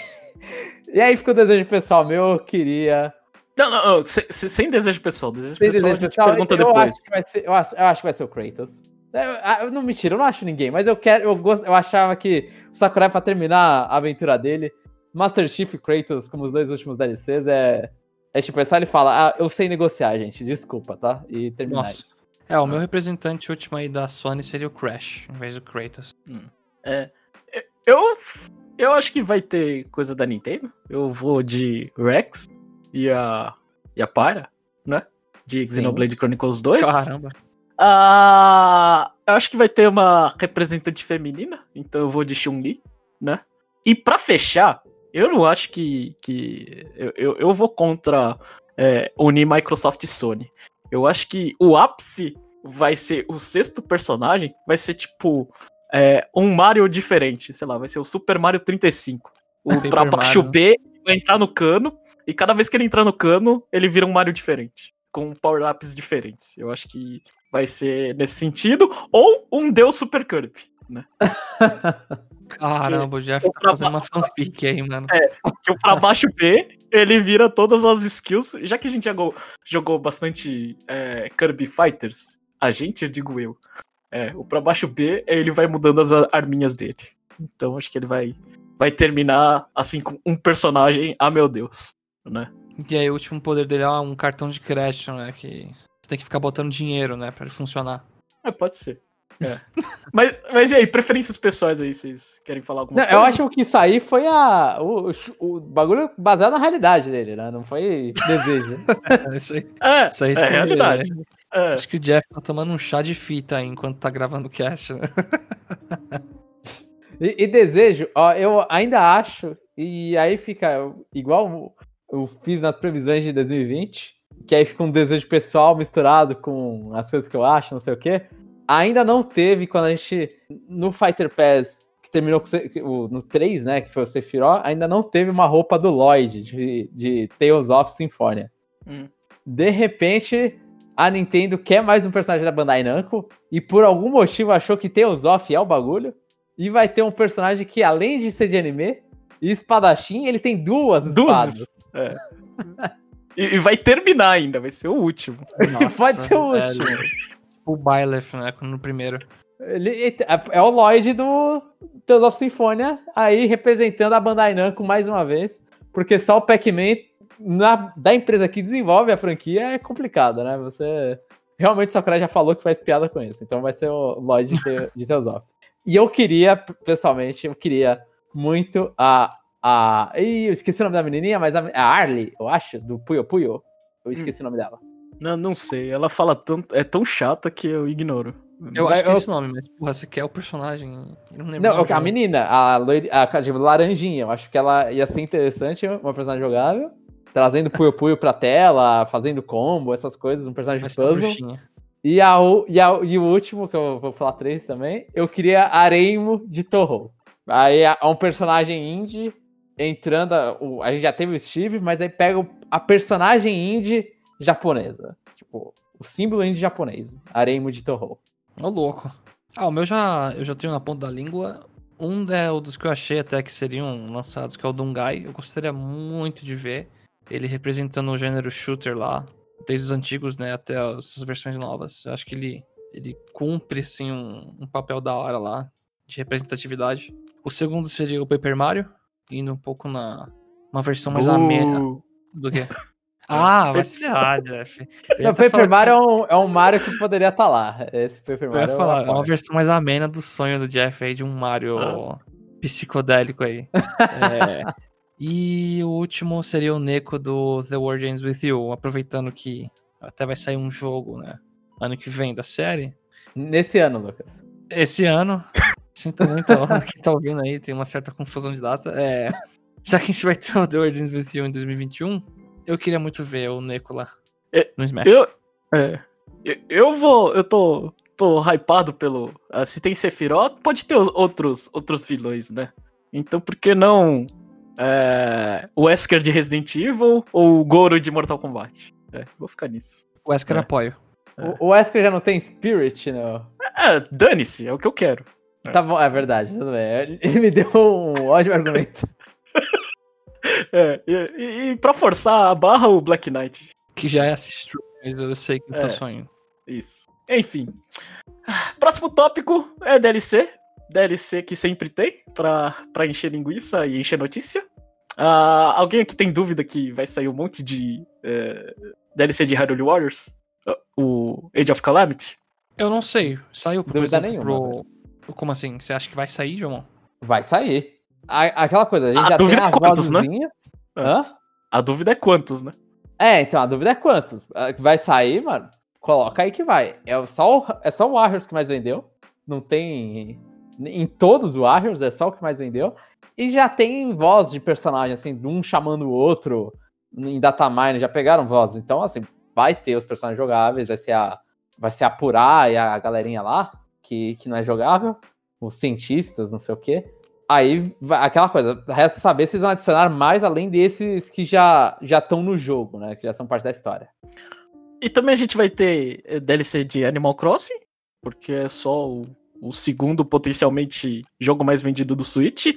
e aí fica o desejo pessoal meu, eu queria. Não, não, não sem, sem, desejo pessoal. Desejo sem pessoal, desejo pessoal pergunta eu depois. Acho ser, eu, acho, eu, acho, que vai ser o Kratos. Eu, eu, não, mentira, eu não acho ninguém, mas eu quero. Eu, gost, eu achava que o Sakurai, pra terminar a aventura dele, Master Chief e Kratos, como os dois últimos DLCs, é. É tipo, é só ele fala, ah, eu sei negociar, gente, desculpa, tá? E terminar Nossa. isso. É, o meu representante último aí da Sony seria o Crash, em vez do Kratos. Hum. É. Eu eu acho que vai ter coisa da Nintendo. Eu vou de Rex e a, e a Para, né? De Xenoblade Chronicles 2. Caramba. Ah, eu acho que vai ter uma representante feminina, então eu vou de Chun-Li, né? E para fechar, eu não acho que. que eu, eu, eu vou contra é, unir Microsoft e Sony. Eu acho que o ápice vai ser o sexto personagem, vai ser tipo é, um Mario diferente, sei lá, vai ser o Super Mario 35. O Paper pra baixo Mario. B vai entrar no cano, e cada vez que ele entrar no cano, ele vira um Mario diferente. Com power-ups diferentes. Eu acho que vai ser nesse sentido. Ou um Deus Super Kirby, né? Caramba, o Jeff tá fazendo uma fanfic aí, mano. É, que o pra baixo B, ele vira todas as skills. Já que a gente jogou, jogou bastante é, Kirby Fighters, a gente, eu digo eu, é, o pra baixo B, ele vai mudando as arminhas dele. Então acho que ele vai, vai terminar assim com um personagem, ah meu Deus, né? E aí o último poder dele é um cartão de crédito, né? Que você tem que ficar botando dinheiro, né? Pra ele funcionar. É, pode ser. É. mas, mas e aí, preferências pessoais aí, vocês querem falar alguma não, coisa? Eu acho que isso aí foi a, o, o, bagulho baseado na realidade dele, né? Não foi desejo. isso aí, é, isso aí é realidade. Né? É. Acho que o Jeff tá tomando um chá de fita aí enquanto tá gravando o cast. Né? e, e, desejo, ó, eu ainda acho, e aí fica igual eu fiz nas previsões de 2020, que aí fica um desejo pessoal misturado com as coisas que eu acho, não sei o quê. Ainda não teve quando a gente, no Fighter Pass, que terminou com, no 3, né, que foi o Sephiroth, ainda não teve uma roupa do Lloyd, de, de Tales of Symphonia. Hum. De repente, a Nintendo quer mais um personagem da Bandai Namco e por algum motivo achou que Tales of é o bagulho. E vai ter um personagem que, além de ser de anime e espadachim, ele tem duas espadas. É. e, e, vai terminar ainda, vai ser o último. Nossa, Pode ser o último. O Byleth, né? No primeiro. Ele é, o Lloyd do Tales of Symphonia, aí representando a Bandai Namco mais uma vez. Porque só o Pac-Man na, da empresa que desenvolve a franquia é complicado, né? Você. Realmente o Sakurai já falou que faz piada com isso. Então vai ser o Lloyd de, de Teosof. E eu queria, pessoalmente, eu queria muito a. a Ih, eu esqueci o nome da menininha, mas a, a Arlie, eu acho, do Puyo Puyo. Eu esqueci hum. o nome dela. Não, não sei. Ela fala tanto. É tão chata que eu ignoro. Eu acho que é esse nome, mas porra, você quer o personagem. não lembro. Não, a menina, a, loir, a, a, a laranjinha. Eu acho que ela ia ser interessante, uma personagem jogável trazendo Puyo Puyo pra tela, fazendo combo, essas coisas, um personagem de puzzle. E, a, e, a, e o último, que eu vou falar três também, eu queria Areimo de Torro. Aí é um personagem indie entrando. A, a gente já teve o Steve, mas aí pega a personagem indie japonesa. Tipo, o símbolo indie japonês. Areimo de Torro. Ô, louco. Ah, o meu já, eu já tenho na ponta da língua. Um é o dos que eu achei até que seriam lançados, que é o Dungai. Eu gostaria muito de ver. ele representando o gênero shooter lá, desde os antigos, né, até as versões novas. Eu acho que ele, ele cumpre, assim, um, um papel da hora lá, de representatividade. O segundo seria o Paper Mario, indo um pouco na uma versão mais amena Uh, do que... Ah, vai se ferrar, Jeff. Eu até Paper Mario é um, é um Mario que poderia estar lá. Esse Paper Eu Mario ia falar, é uma versão mais amena do sonho do Jeff aí, de um Mario Ah. psicodélico aí. É, e o último seria o Neko do The World Ends With You, aproveitando que até vai sair um jogo, né? Ano que vem da série. Nesse ano, Lucas. Esse ano, sinto muito, quem tá ouvindo aí, tem uma certa confusão de data. É, já que a gente vai ter o The Ends With You em 2021, eu queria muito ver o Neko lá É, no Smash. eu, é, eu, vou. Eu tô. Tô hypado pelo. ah, se tem Sephiroth, pode ter outros, outros vilões, né? Então por que não. é, o Wesker de Resident Evil ou o Goro de Mortal Kombat? É, vou ficar nisso. O Wesker É. apoio. O, o Wesker já não tem Spirit, não. É, dane-se, é o que eu quero. É. Tá bom, é verdade, tudo bem. Ele me deu um ótimo argumento. É, e, e, e pra forçar a barra, o Black Knight. Que já é assist mas eu sei que tô É. sonhando. Isso. Enfim. Próximo tópico é DLC. DLC que sempre tem pra, pra encher linguiça e encher notícia. Ah, alguém aqui tem dúvida que vai sair um monte de é, DLC de Hyrule Warriors? Ah, O Age of Calamity? Eu não sei. Saiu, por Dúvida exemplo, nenhuma, pro... Como assim? Você acha que vai sair, João? Vai sair. A- aquela coisa, a gente A já tem dúvida é as quantos, né? vozinhas. É. Hã? A dúvida é quantos, né? É, então a dúvida é quantos. Ah, Vai sair, mano? Coloca aí que vai. É só o, é só o Warriors que mais vendeu. Não tem. Em todos os Warriors, é só o que mais vendeu. E já tem voz de personagem, assim, de um chamando o outro em datamine, já pegaram voz. Então, assim, vai ter os personagens jogáveis, vai ser a. Vai ser a Purá e a galerinha lá, que, que não é jogável. Os cientistas, não sei o quê. Aí, aquela coisa, resta saber se eles vão adicionar mais além desses que já já estão no jogo, né? Que já são parte da história. E também a gente vai ter eh, DLC de Animal Crossing, porque é só o, o segundo potencialmente jogo mais vendido do Switch.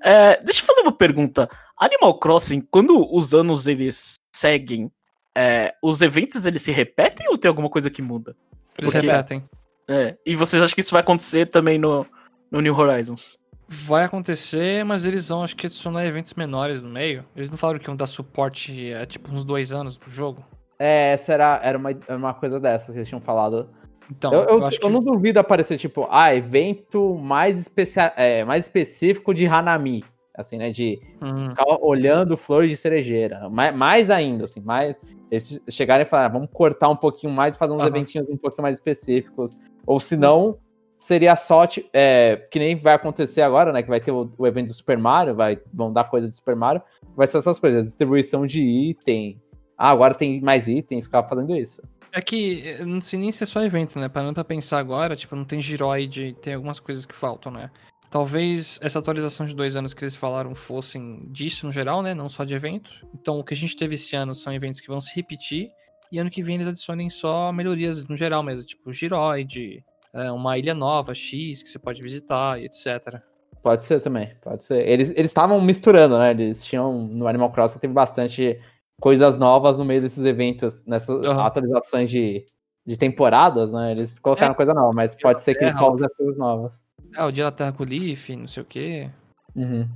É, deixa eu fazer uma pergunta. Animal Crossing, quando os anos eles seguem, é, os eventos eles se repetem ou tem alguma coisa que muda? Eles Porque- repetem. É, e vocês acham que isso vai acontecer também no, no New Horizons? Vai acontecer, mas eles vão, acho que, adicionar eventos menores no meio. Eles não falaram que iam dar suporte a, tipo, uns dois anos pro jogo? É, essa era, era uma, uma coisa dessas que eles tinham falado. Então, eu, eu, eu, acho que... eu não duvido aparecer, tipo, ah, evento mais, especia é, mais específico de Hanami. Assim, né? De Hum, ficar olhando flores de cerejeira. Mais, mais ainda, assim, mais. Eles chegarem e falar, ah, vamos cortar um pouquinho mais e fazer uns Aham. eventinhos um pouquinho mais específicos. Ou se não, seria ti- é, que nem vai acontecer agora, né? Que vai ter o, o evento do Super Mario, vai, vão dar coisa de Super Mario. Vai ser essas coisas, distribuição de item. Ah, agora tem mais item, ficar fazendo isso. É que não sei nem se é só evento, né? Parando pra pensar agora, tipo, não tem giroide, tem algumas coisas que faltam, né? Talvez essa atualização de dois anos que eles falaram fossem disso no geral, né? Não só de evento. Então, o que a gente teve esse ano são eventos que vão se repetir. E ano que vem eles adicionem só melhorias no geral mesmo, tipo giroide, é, uma ilha nova, X, que você pode visitar e etc. Pode ser também, pode ser. Eles eles estavam misturando, né? Eles tinham. No Animal Crossing teve bastante coisas novas no meio desses eventos, nessas Aham. atualizações de, de temporadas, né? Eles colocaram coisa nova, mas pode ser que eles só usem as coisas novas. É, o dia da Terra com o Leaf, não sei o quê. Uhum.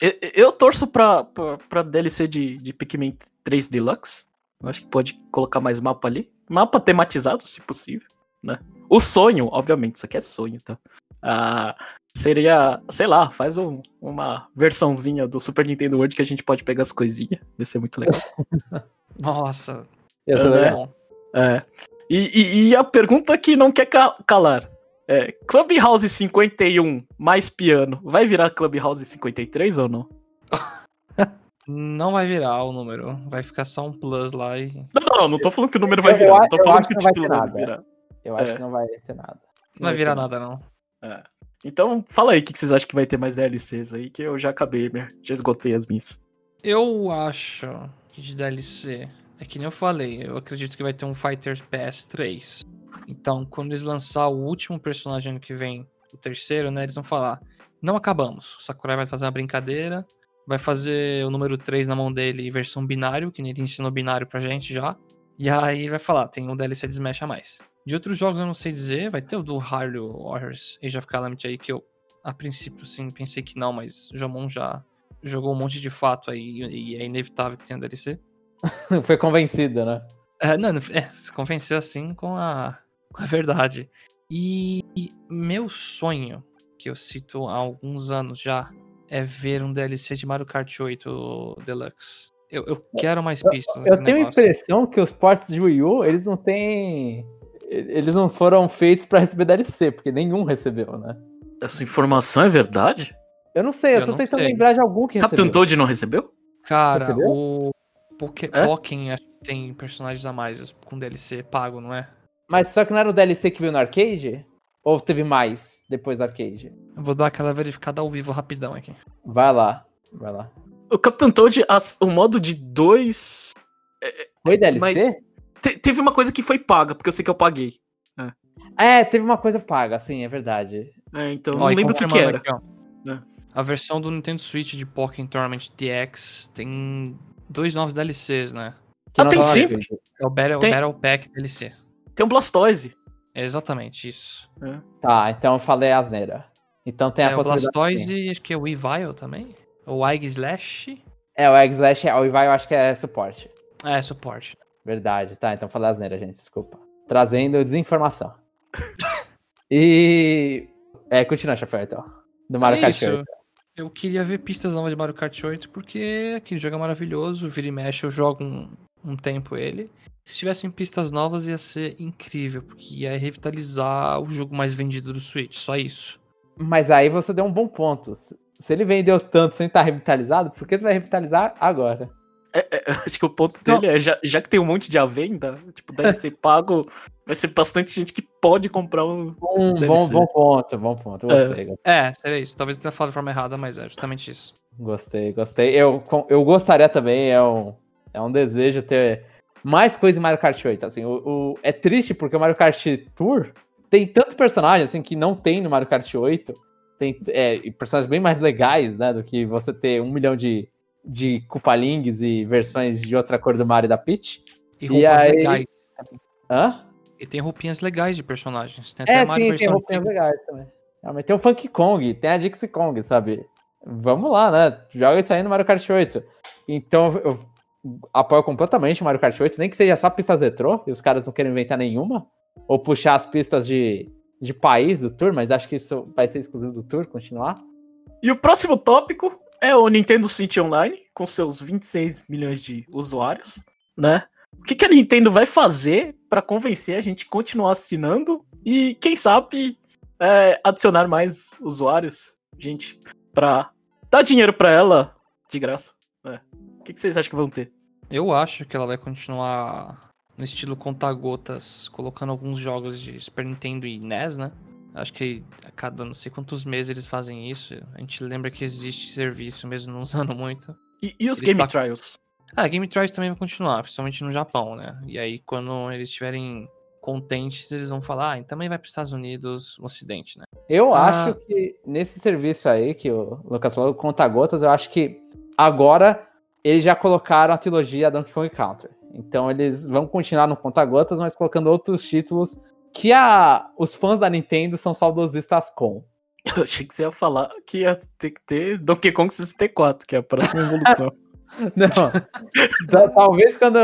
Eu, eu torço pra, pra, pra DLC de, de Pikmin 3 Deluxe. Eu acho que pode colocar mais mapa ali. Mapa tematizado, se possível, né? O sonho, obviamente, isso aqui é sonho, tá? Ah, seria, sei lá, faz um- uma versãozinha do Super Nintendo World que a gente pode pegar as coisinhas. Vai ser muito legal. Nossa, Ia ser É, legal. bom. É. E, e- e a pergunta que não quer ca- calar. É, Clubhouse 51 mais piano, vai virar Clubhouse 53 ou não? Não vai virar o número, vai ficar só um plus lá e. Não, não, não, não tô falando que o número vai Eu- virar. eu não tô falando que que o não vai título vai nada. virar. Eu acho É. que não vai ter nada. Não vai virar nada, não. É. Então, fala aí o que vocês acham que vai ter mais DLCs aí, que eu já acabei, já esgotei as minhas. Eu acho que de DLC. É que nem eu falei, eu acredito que vai ter um Fighter Pass 3. Então, quando eles lançar o último personagem ano que vem, o terceiro, né? Eles vão falar: Não acabamos. O Sakurai vai fazer uma brincadeira. vai fazer o número 3 na mão dele em versão binário, que ele ensinou binário pra gente já. E aí ele vai falar, tem um DLC de Smash a mais. De outros jogos eu não sei dizer, vai ter o do Hyrule Warriors Age of Calamity aí, que eu, a princípio, sim, pensei que não, mas o Jamon já jogou um monte de fato aí e é inevitável que tenha DLC. Foi convencido, né? É, não, é, se convenceu assim com a, com a verdade. E meu sonho, que eu cito há alguns anos já, é ver um DLC de Mario Kart 8 Deluxe. Eu, eu quero mais pistas. Eu, eu tenho a impressão que os ports de Wii U, eles não têm. Eles não foram feitos para receber DLC, porque nenhum recebeu, né? Essa informação é verdade? Eu não sei, eu, eu tô tentando sei. lembrar de algum que Captain recebeu. Toad não recebeu? Cara, recebeu? o Poké é? Tem personagens a mais com DLC pago, não é? Mas só que não era o DLC que veio no arcade? Ou teve mais depois do arcade? Eu vou dar aquela verificada ao vivo rapidão aqui. Vai lá, vai lá. O Captain Toad, as, o modo de dois. É, é, foi DLC? Mas te, teve uma coisa que foi paga, porque eu sei que eu paguei. É, é teve uma coisa paga, sim, é verdade. É, então ó, não lembro o que, que era. Aqui, é. A versão do Nintendo Switch de Pokémon Tournament DX tem dois novos DLCs, né? Que ah, tem sim. É o Battle, tem... Battle Pack DLC. Tem um Blastoise. É exatamente isso. É. Tá, então eu falei asneira. Então tem a é, possibilidade. O Blastoise e acho que é o Weavile também. O Egg Slash. É, o Egg Slash, o Weavile eu acho que é suporte. É, suporte. Verdade, tá, então falei asneira, gente, desculpa. Trazendo desinformação. e. É, continua, Chafé, então. Do Mario é Kart 8. Eu queria ver pistas novas de Mario Kart 8, porque aquele jogo é maravilhoso, vira e mexe, eu jogo um, um tempo ele. Se tivessem pistas novas ia ser incrível, porque ia revitalizar o jogo mais vendido do Switch, só isso. Mas aí você deu um bom ponto. Se ele vendeu tanto sem estar revitalizado, por que você vai revitalizar agora? É, é, acho que o ponto dele é, já, já que tem um monte de venda, tipo, deve ser pago, vai ser bastante gente que pode comprar um. um bom, bom ponto, bom ponto. Gostei. É, é seria isso. Talvez eu tenha falado de forma errada, mas é justamente isso. Gostei, gostei. Eu, eu gostaria também, é um, é um desejo ter mais coisa em Mario Kart 8. Assim, o, o, é triste porque o Mario Kart Tour tem tanto personagem assim, que não tem no Mario Kart 8. Tem é, personagens bem mais legais, né? Do que você ter um milhão de, de Cupalings e versões de outra cor do Mario e da Peach. E roupas e aí... legais. Hã? E tem roupinhas legais de personagens. Tem até é, sim, tem roupinhas legais também. Mas tem o Funky Kong, tem a Dixie Kong, sabe? Vamos lá, né? Joga isso aí no Mario Kart 8. Então, eu apoio completamente o Mario Kart 8, nem que seja só pistas retrô, e os caras não querem inventar nenhuma. Ou puxar as pistas de, de país do Tour, mas acho que isso vai ser exclusivo do Tour, continuar. E o próximo tópico é o Nintendo Switch Online, com seus 26 milhões de usuários, né? O que, que a Nintendo vai fazer para convencer a gente a continuar assinando e, quem sabe, é, adicionar mais usuários, gente, para dar dinheiro para ela de graça? É. O que, que vocês acham que vão ter? Eu acho que ela vai continuar no estilo conta-gotas, colocando alguns jogos de Super Nintendo e NES, né? Acho que a cada não sei quantos meses eles fazem isso. A gente lembra que existe serviço, mesmo não usando muito. E, e os eles Game tá... Trials? Ah, Game Trials também vai continuar, principalmente no Japão, né? E aí, quando eles estiverem contentes, eles vão falar, ah, também vai para os Estados Unidos, no Ocidente, né? Eu ah... acho que nesse serviço aí que o Lucas falou, conta-gotas, eu acho que agora eles já colocaram a trilogia Donkey Kong Country. Então eles vão continuar no conta-gotas, mas colocando outros títulos que a, os fãs da Nintendo são saudosistas com. Eu achei que você ia falar que ia ter que ter Donkey Kong 64, que é a próxima evolução. Não. talvez quando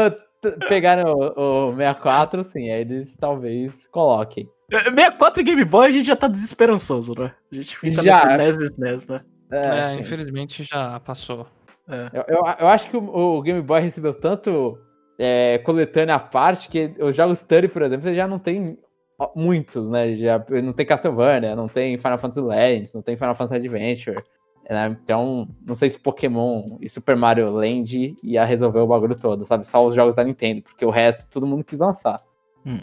pegarem o, o 64, sim, aí eles talvez coloquem. 64 é, e Game Boy a gente já tá desesperançoso, né? A gente fica já. nesse NES e SNES, né? É, é infelizmente já passou. É. Eu, eu, eu, acho que o, o, Game Boy recebeu tanto é, coletânea à parte que os jogos Study, por exemplo, já não tem muitos, né? Já não tem Castlevania, não tem Final Fantasy Legends, não tem Final Fantasy Adventure. Né? Então, não sei se Pokémon e Super Mario Land ia resolver o bagulho todo, sabe? Só os jogos da Nintendo, porque o resto todo mundo quis lançar. Hum.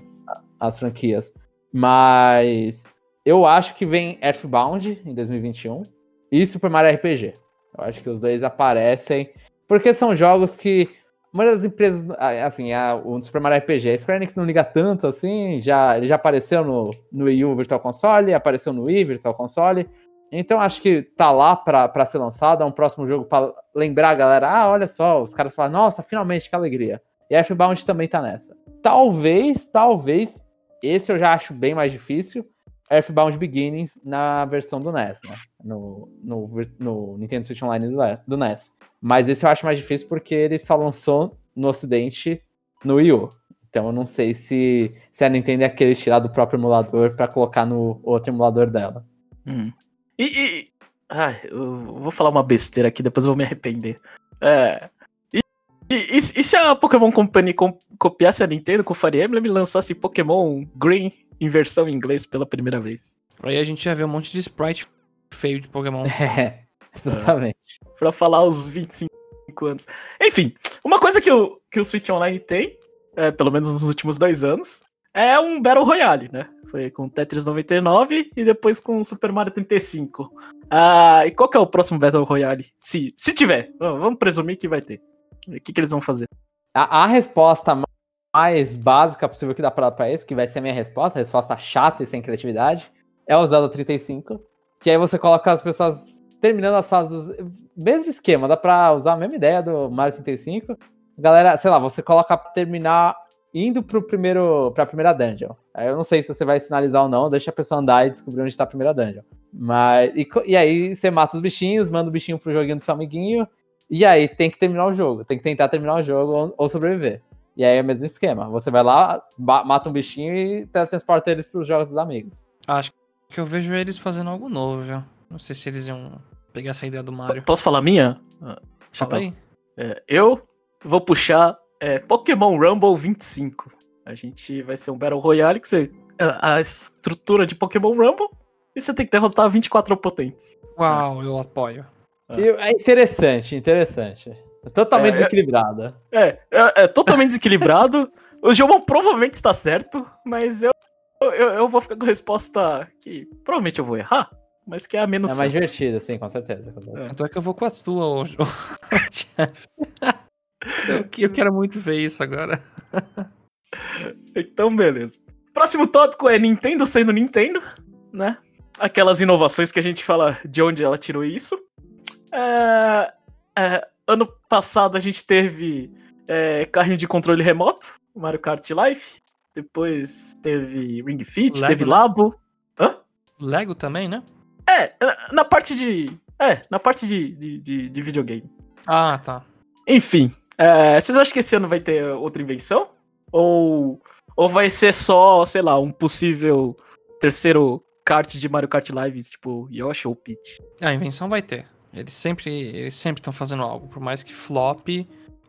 As franquias. Mas eu acho que vem Earthbound em 2021 e Super Mario RPG. Eu acho que os dois aparecem porque são jogos que uma das empresas, assim, a, o Super Mario RPG, a Square Enix não liga tanto assim, já, ele já apareceu no, no Wii U Virtual Console, apareceu no Wii Virtual Console, Então acho que tá lá pra ser lançado, é um próximo jogo pra lembrar a galera, ah, olha só, os caras falam, nossa, finalmente, que alegria. E Earthbound também tá nessa. Talvez, talvez, esse eu já acho bem mais difícil, Earthbound Beginnings na versão do NES, né? No, no, no Nintendo Switch Online do, do NES. Mas esse eu acho mais difícil porque ele só lançou no ocidente no Wii U. Então eu não sei se, se a Nintendo ia querer tirar do próprio emulador para colocar no outro emulador dela. Hum. E, e. Ai, eu vou falar uma besteira aqui, depois eu vou me arrepender. É. E, e, e se a Pokémon Company copiasse a Nintendo com o Fire Emblem e lançasse Pokémon Green em versão em inglês pela primeira vez? Aí a gente ia ver um monte de sprite feio de Pokémon. É, exatamente. É, pra falar os 25 anos. Enfim, uma coisa que o, que o Switch Online tem, é, pelo menos nos últimos dois anos, é um Battle Royale, né? Foi com Tetris 99 e depois com Super Mario 35. Ah, e qual que é o próximo Battle Royale? Se, se tiver, vamos presumir que vai ter. O que, que eles vão fazer? A, a resposta mais básica possível que dá pra, pra isso, que vai ser a minha resposta, a resposta chata e sem criatividade, é o Zelda 35. Que aí você coloca as pessoas terminando as fases do mesmo esquema, dá pra usar a mesma ideia do Mario 35. Galera, sei lá, você coloca pra terminar indo pro primeiro, pra primeira dungeon. Aí eu não sei se você vai sinalizar ou não, deixa a pessoa andar e descobrir onde tá a primeira dungeon. Mas, e, e aí você mata os bichinhos, manda o bichinho pro joguinho do seu amiguinho, e aí tem que terminar o jogo, tem que tentar terminar o jogo ou, ou sobreviver. E aí é o mesmo esquema, você vai lá, mata um bichinho e transporta eles pros jogos dos amigos. Acho que eu vejo eles fazendo algo novo, viu? Não sei se eles iam pegar essa ideia do Mario. Posso falar minha? Fala aí. É, eu vou puxar é, Pokémon Rumble 25. A gente vai ser um Battle Royale que você. A, a estrutura de Pokémon Rumble e você tem que derrotar 24 oponentes. Uau, eu apoio. É, é interessante, interessante. É totalmente é, é desequilibrado. É, é, é totalmente desequilibrado. O jogo provavelmente está certo, mas eu, eu, eu, vou ficar com a resposta que provavelmente eu vou errar, mas que é a menos. É mais divertida, sim, com certeza. Com certeza. Então é que eu vou com a tua hoje. Eu, eu quero muito ver isso agora. então, beleza. Próximo tópico é Nintendo sendo Nintendo, né? Aquelas inovações que a gente fala de onde ela tirou isso. É, é, ano passado a gente teve é, carrinho de controle remoto, Mario Kart Life. Depois teve Ring Fit, Lego, teve né? Labo. Hã? Lego também, né? É, na parte de. É, na parte de, de, de, de videogame. Ah, tá. Enfim, é, vocês acham que esse ano vai ter outra invenção? Ou, ou vai ser só, sei lá, um possível terceiro kart de Mario Kart Live, tipo Yoshi ou Peach? A invenção vai ter. Eles sempre eles sempre estão fazendo algo, por mais que flop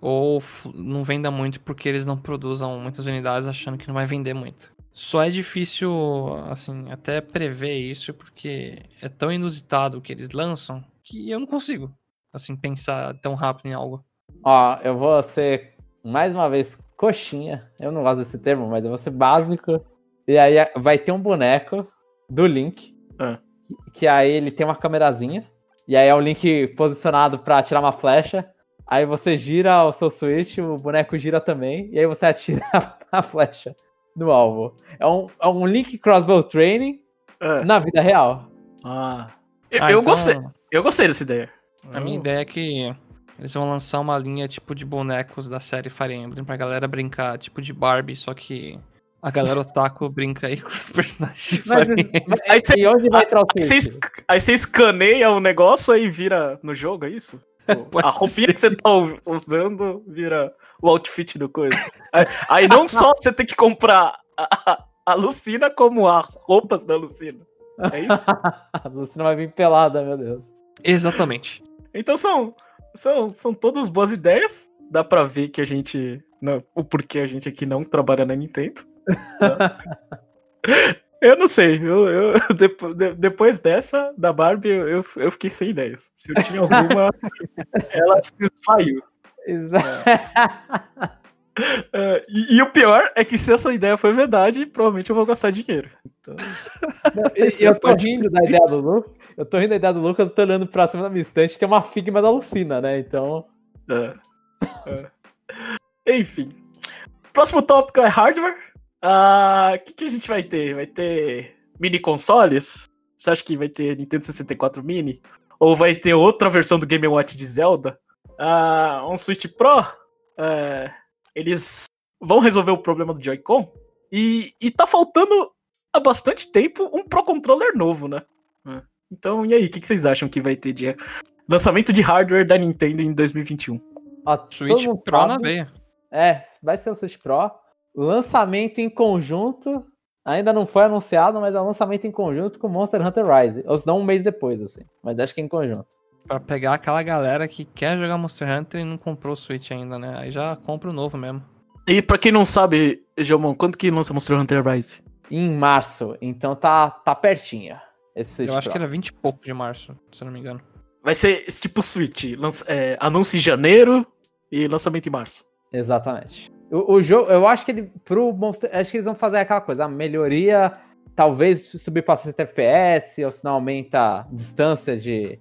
ou não venda muito porque eles não produzam muitas unidades achando que não vai vender muito. Só é difícil, assim, até prever isso porque é tão inusitado o que eles lançam que eu não consigo, assim, pensar tão rápido em algo. Ó, eu vou ser mais uma vez coxinha. Eu não gosto desse termo, mas eu vou ser básico. E aí vai ter um boneco do Link. Ah. Que aí ele tem uma câmerazinha. E aí é o Link posicionado para atirar uma flecha. Aí você gira o seu Switch, o boneco gira também. E aí você atira a flecha no alvo. É um, é um Link Crossbow Training ah. na vida real. Ah. Eu, ah, eu então... gostei. Eu gostei dessa ideia. A minha ideia é que eles vão lançar uma linha tipo de bonecos da série Fire Emblem pra galera brincar, tipo de Barbie, só que a galera otaku brinca aí com os personagens de Fire Emblem. Aí você, onde vai aí você escaneia o negócio e vira no jogo, é isso? A roupinha ser. que você tá usando vira o outfit do coisa. Aí, aí não só você tem que comprar a, a Lucina, como as roupas da Lucina. É isso? a Lucina vai vir pelada, meu Deus. Exatamente. Então são são, são todas boas ideias. Dá pra ver que a gente. Não, o porquê a gente aqui não trabalha na Nintendo. Eu não sei. Eu, eu depois, dessa, da Barbie, eu, eu fiquei sem ideias. Se eu tinha alguma, ela se esvaiu. Uh, e, e, o pior é que se essa ideia for verdade, provavelmente eu vou gastar dinheiro. Então... Não, eu tô rindo da ideia do Lucas. Eu tô rindo da ideia do Lucas, eu tô olhando pra cima da minha estante, tem uma Figma da Lucina, né? Então. É. É. Enfim. Próximo tópico é hardware. O uh, que, que a gente vai ter? Vai ter mini consoles? Você acha que vai ter Nintendo 64 Mini? Ou vai ter outra versão do Game Watch de Zelda? Ah, um Switch Pro? É, eles vão resolver o problema do Joy-Con? E, e tá faltando há bastante tempo um Pro Controller novo, né? É. Então, e aí, o que, que, vocês acham que vai ter de lançamento de hardware da Nintendo em 2021? Ó, Switch Pro sabe. na veia. É, vai ser o Switch Pro. Lançamento em conjunto. Ainda não foi anunciado, mas é um lançamento em conjunto com Monster Hunter Rise. Ou se não, um mês depois, assim. Mas acho que é em conjunto. Pra pegar aquela galera que quer jogar Monster Hunter e não comprou o Switch ainda, né? Aí já compra o novo mesmo. E pra quem não sabe, Jomon, quando que lança Monster Hunter Rise? Em março, então tá, tá pertinho. Esse Eu acho Pro. que era 20 e pouco de março, se eu não me engano. Vai ser esse tipo Switch, lança, é, anúncio em janeiro e lançamento em março. Exatamente. O, o, jogo, eu acho que ele, pro Monster, acho que eles vão fazer aquela coisa, a melhoria, talvez subir para 60 FPS, ou se não aumenta a distância de,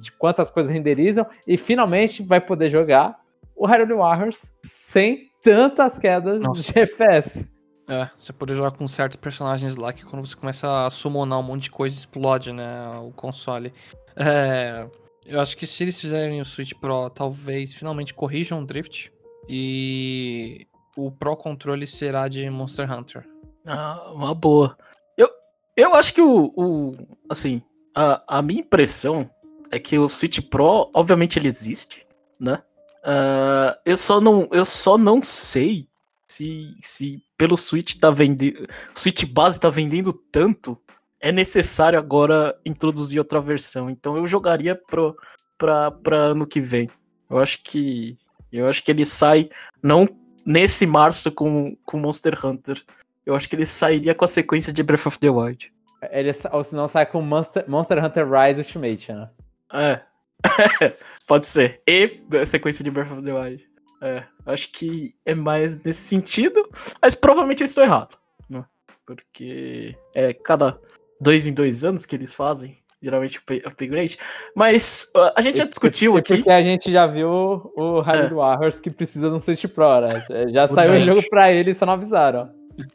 de quantas coisas renderizam, e finalmente vai poder jogar o Hyrule Warriors sem tantas quedas Nossa. de FPS. É, você poder jogar com certos personagens lá que quando você começa a summonar um monte de coisa explode, né, o console. É, eu acho que se eles fizerem o Switch Pro, talvez finalmente corrijam o drift e o Pro Controle será de Monster Hunter. Ah, uma boa. Eu, eu acho que o, o assim, a, a minha impressão é que o Switch Pro, obviamente ele existe, né? Uh, eu só não, eu só não sei se, se pelo Switch tá vendendo, Switch base tá vendendo tanto, é necessário agora introduzir outra versão. Então eu jogaria pro para para ano que vem. Eu acho que eu acho que ele sai não nesse março com com Monster Hunter. Eu acho que ele sairia com a sequência de Breath of the Wild. Ele, ou se não sai com Monster, Monster Hunter Rise Ultimate, né? É. Pode ser. E a sequência de Breath of the Wild. É, acho que é mais nesse sentido, mas provavelmente eu estou errado. Né? Porque é cada dois em dois anos que eles fazem, geralmente upgrade. Mas a gente já discutiu e, aqui. Porque a gente já viu o Hyrule é. Warriors que precisa de um Switch Pro, né? Já saiu o jogo pra ele e só não avisaram.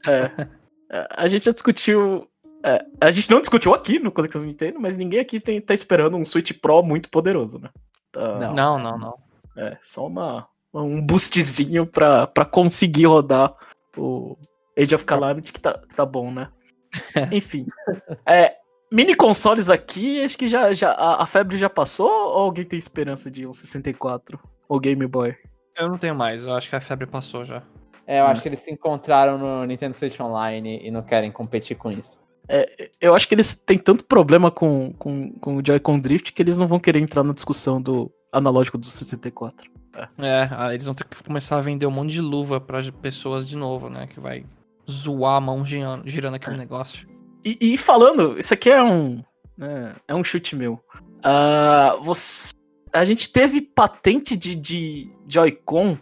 É. A gente já discutiu é, a gente não discutiu aqui no Conexão Nintendo, mas ninguém aqui tem, tá esperando um Switch Pro muito poderoso, né? Tá... Não, não, não, não. É, só uma, um boostzinho pra, pra conseguir rodar o Age of Calamity, que tá, que tá bom, né? Enfim. É, mini consoles aqui, acho que já, já a, a, febre já passou ou alguém tem esperança de um 64 ou Game Boy? Eu não tenho mais, eu acho que a febre passou já. É, eu hum. acho que eles se encontraram no Nintendo Switch Online e não querem competir com isso. É, eu acho que eles têm tanto problema com, com, com o Joy-Con Drift que eles não vão querer entrar na discussão do analógico do 64. É. é, eles vão ter que começar a vender um monte de luva para pessoas de novo, né? Que vai zoar a mão girando, girando aquele é. negócio. E, e, falando, isso aqui é um. Né, é um chute meu. Uh, você, a gente teve patente de, de Joy-Con uh,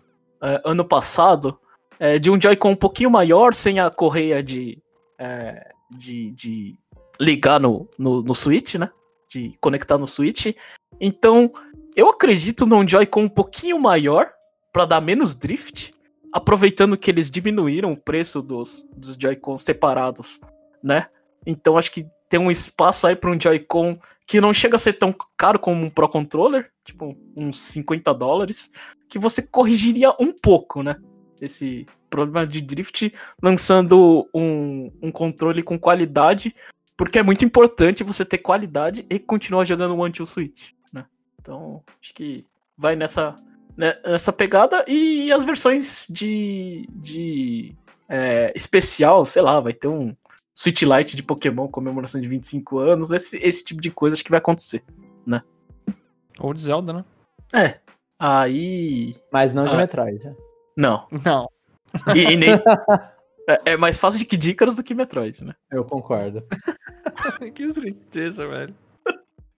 ano passado. Uh, de um Joy-Con um pouquinho maior, sem a correia de. Uh, de, de ligar no, no, no Switch, né? De conectar no Switch. Então, eu acredito num Joy-Con um pouquinho maior para dar menos drift, aproveitando que eles diminuíram o preço dos, dos Joy-Cons separados, né? Então acho que tem um espaço aí para um Joy-Con que não chega a ser tão caro como um Pro Controller, tipo uns 50 dólares, que você corrigiria um pouco, né? Esse, problema de drift lançando um, um controle com qualidade, porque é muito importante você ter qualidade e continuar jogando One Switch, né? Então, acho que vai nessa, né, nessa pegada e as versões de, de é, especial, sei lá, vai ter um Switch Lite de Pokémon, comemoração de 25 anos, esse, esse tipo de coisa acho que vai acontecer, né? Ou de Zelda, né? É. Aí. Mas não de ah, Metroid. Né? Não. Não. E, e nem. é, é, mais fácil de que Icarus do que Metroid, né? Eu concordo. que tristeza, velho.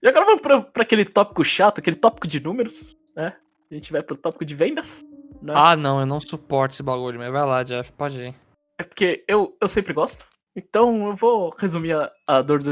E agora vamos pra, pra, aquele tópico chato, aquele tópico de números, né? A gente vai pro tópico de vendas. Né? Ah, não, eu não suporto esse bagulho, mas vai lá, Jeff, pode ir. É porque eu, eu sempre gosto. Então eu vou resumir a, a dor do.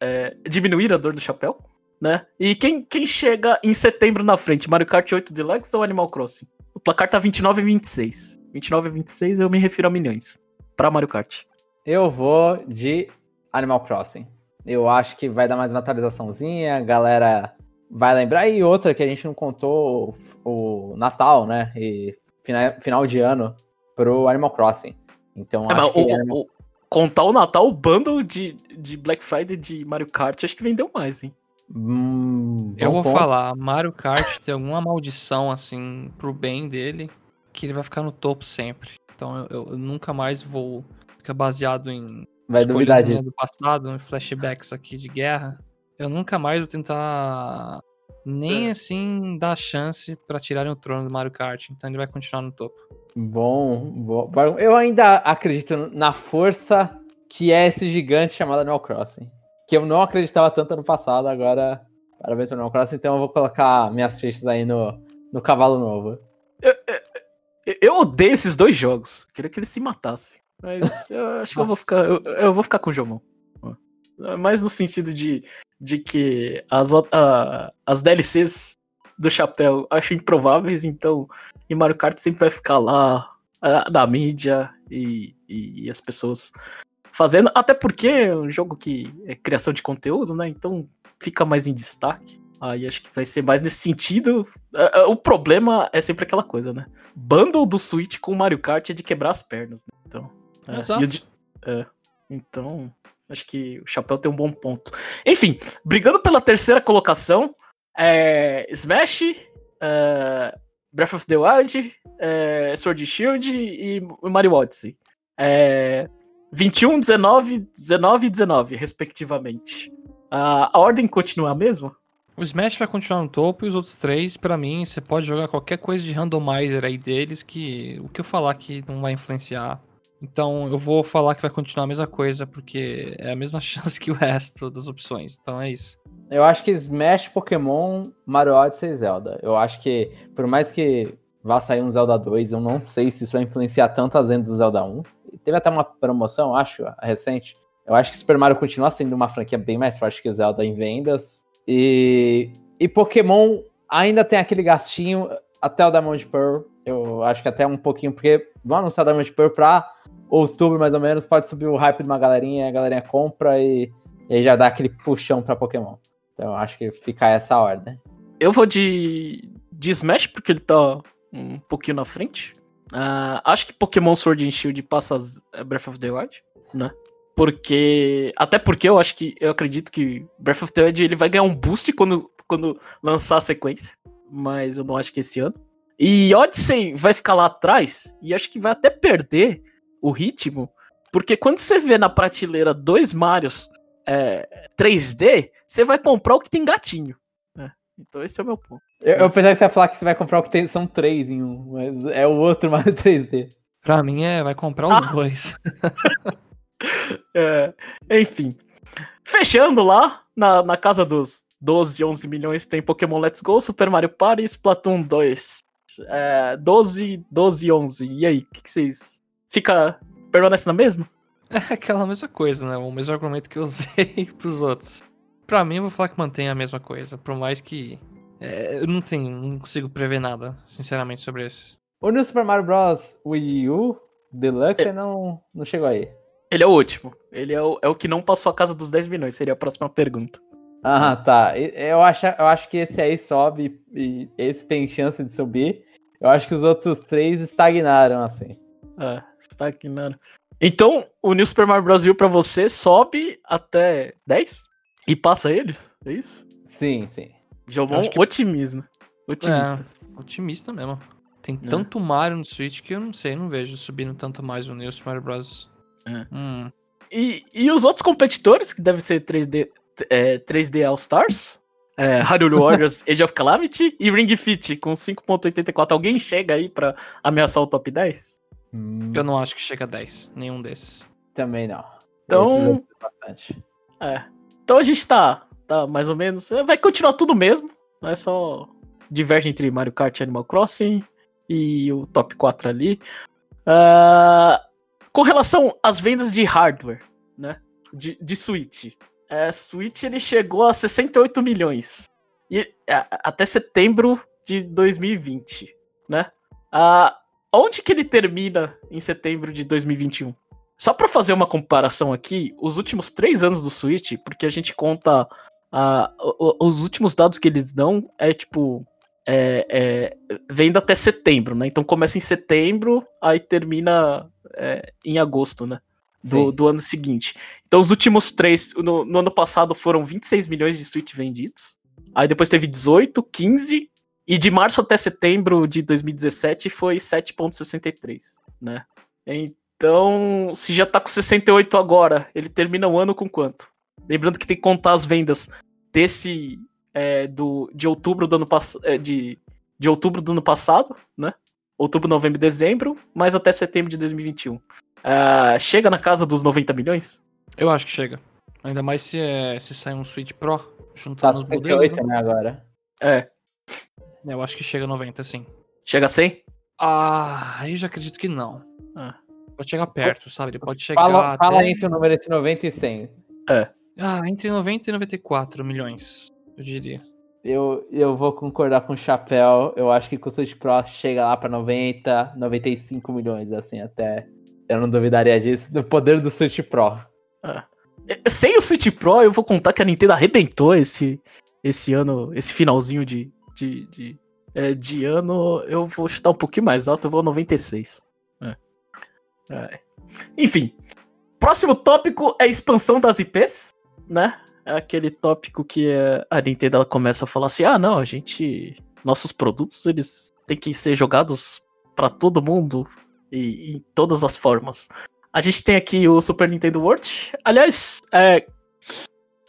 É, diminuir a dor do chapéu, né? E quem, quem chega em setembro na frente, Mario Kart 8 Deluxe ou Animal Crossing? O placar tá 29 e 26. 29 e 26 eu me refiro a milhões. Pra Mario Kart. Eu vou de Animal Crossing. Eu acho que vai dar mais uma atualizaçãozinha, a galera vai lembrar. E outra que a gente não contou, o Natal, né? E final, final de ano pro Animal Crossing. Então, É, acho que o- Animal- o- contar o Natal, o bundle de, de Black Friday de Mario Kart, acho que vendeu mais, hein? Hum, Eu vou ponto. falar, Mario Kart tem alguma maldição, assim, pro bem dele, que ele vai ficar no topo sempre. Então eu, eu nunca mais vou ficar baseado em Vai escolhas duvidar disso. do passado, em flashbacks aqui de guerra. Eu nunca mais vou tentar nem É. assim dar chance pra tirarem o trono do Mario Kart. Então ele vai continuar no topo. Bom, bom. Eu ainda acredito na força que é esse gigante chamado Animal Crossing. Que eu não acreditava tanto ano passado, agora parabéns pro Animal Crossing, então eu vou colocar minhas fichas aí no, no cavalo novo. Eu, eu odeio esses dois jogos. Queria que eles se matassem. Mas eu acho que eu vou ficar. Eu, eu vou ficar com o Jomon. Mais no sentido de, de que as, a- as DLCs do chapéu acho improváveis, então. E Mario Kart sempre vai ficar lá na mídia e, e, e as pessoas fazendo. Até porque é um jogo que é criação de conteúdo, né? Então fica mais em destaque. Aí acho que vai ser mais nesse sentido. O problema é sempre aquela coisa, né? Bundle do Switch com Mario Kart é de quebrar as pernas, né? Então. é, Exato. é, então, acho que o Chapéu tem um bom ponto. Enfim, brigando pela terceira colocação, é, Smash, é, Breath of the Wild, é, Sword Shield e Mario Odyssey. É, 21, 19, 19 e 19, respectivamente. A, a ordem continua a mesma? O Smash vai continuar no topo e os outros três, pra mim, você pode jogar qualquer coisa de randomizer aí deles que o que eu falar que não vai influenciar. Então eu vou falar que vai continuar a mesma coisa porque é a mesma chance que o resto das opções. Então é isso. Eu acho que Smash, Pokémon, Mario Odyssey e Zelda. Eu acho que, por mais que vá sair um Zelda 2, eu não sei se isso vai influenciar tanto as vendas do Zelda 1. Teve até uma promoção, acho, recente. Eu acho que Super Mario continua sendo uma franquia bem mais forte que Zelda em vendas. E, e Pokémon ainda tem aquele gastinho até o Diamond Pearl. Eu acho que até um pouquinho, porque vão anunciar Diamond Pearl pra outubro, mais ou menos. Pode subir o hype de uma galerinha, a galerinha compra e, e aí já dá aquele puxão pra Pokémon. Então acho que fica essa ordem. Eu vou de, de Smash, porque ele tá um pouquinho na frente. Ah, acho que Pokémon Sword and Shield passa as eh, Breath of the Wild, né? Porque. Até porque eu acho que. Eu acredito que Breath of the Wild ele vai ganhar um boost quando, quando lançar a sequência. Mas eu não acho que esse ano. E Odyssey vai ficar lá atrás. E acho que vai até perder o ritmo. Porque quando você vê na prateleira dois Marios é, 3D, você vai comprar o que tem gatinho. né? Então esse é o meu ponto. Eu, eu pensava que você ia falar que você vai comprar o que tem, são três em um, mas é o outro Mario 3D. Pra mim é vai comprar os dois. É, enfim. Fechando lá, na, na casa dos 12, 11 milhões, tem Pokémon Let's Go, Super Mario Party e Splatoon 2. É, 12, 12 e 11. E aí, o que, que vocês. Fica. permanece na mesma? É aquela mesma coisa, né? O mesmo argumento que eu usei pros outros. Pra mim, eu vou falar que mantém a mesma coisa. Por mais que. é, eu não tenho, não consigo prever nada, sinceramente, sobre esse. O New Super Mario Bros. Wii U Deluxe você não, não chegou aí. Ele é o último. Ele é o, é o que não passou a casa dos 10 milhões, seria a próxima pergunta. Ah, tá. Eu acho, eu acho que esse aí sobe e esse tem chance de subir. Eu acho que os outros três estagnaram, assim. Ah, estagnando. Então, o New Super Mario Bros. U pra você sobe até 10? E passa eles? É isso? Sim, sim. Jogou Acho que- otimismo. Otimista. É, otimista mesmo. Tem É. tanto Mario no Switch que eu não sei, não vejo subindo tanto mais o New Super Mario Bros. É. Hum, E, e os outros competidores, que devem ser 3D, é, 3D All Stars, é, Hyrule Warriors Age of Calamity e Ring Fit com 5.84. Alguém chega aí pra ameaçar o top 10? Hum, eu não acho que chega a 10, nenhum desses. Também não. Então-. É. Então a gente tá, tá mais ou menos. Vai continuar tudo mesmo. Não é só. Diverge entre Mario Kart e Animal Crossing. E o top 4 ali. Ah, com relação às vendas de hardware, né? De, de Switch. É, Switch ele chegou a 68 milhões. E, a- até setembro de 2020, né? Ah, onde que ele termina em setembro de 2021? só pra fazer uma comparação aqui, os últimos três anos do Switch, porque a gente conta ah, os últimos dados que eles dão é tipo. É, é, até setembro, né? Então começa em setembro, aí termina é, em agosto, né? Do, do ano seguinte. Então os últimos três. No, no ano passado foram 26 milhões de Switch vendidos. Aí depois teve 18, 15. E de março até setembro de 2017 foi 7,63, né? Então, se já tá com 68 agora, ele termina o ano com quanto? Lembrando que tem que contar as vendas desse. é, do, de outubro do ano passado. de, de outubro do ano passado, né? Outubro, novembro e dezembro, mais até setembro de 2021. Ah, chega na casa dos 90 milhões? Eu acho que chega. Ainda mais se, é, se sair um Switch Pro, Tá juntando os modelos. 68, Né? né, agora. É. Eu acho que chega a 90, sim. Chega a 100? Ah, eu já acredito que não. Ah. Pode chegar perto, sabe? Ele pode chegar Fala, até... fala entre o número entre 90 e 100. Ah, entre 90 e 94 milhões, eu diria. Eu, eu vou concordar com o Chapéu. Eu acho que com o Switch Pro chega lá pra 90, 95 milhões, assim, até. Eu não duvidaria disso. Do poder do Switch Pro. É, Sem o Switch Pro, eu vou contar que a Nintendo arrebentou esse, esse ano, esse finalzinho de, de, de, é, de ano. Eu vou chutar um pouquinho mais alto, eu vou 96. É. É. Enfim, próximo tópico é a expansão das IPs, né? É aquele tópico que é, a Nintendo começa a falar assim: ah, não, a gente. Nossos produtos eles têm que ser jogados pra todo mundo e em todas as formas. A gente tem aqui o Super Nintendo World. Aliás, é,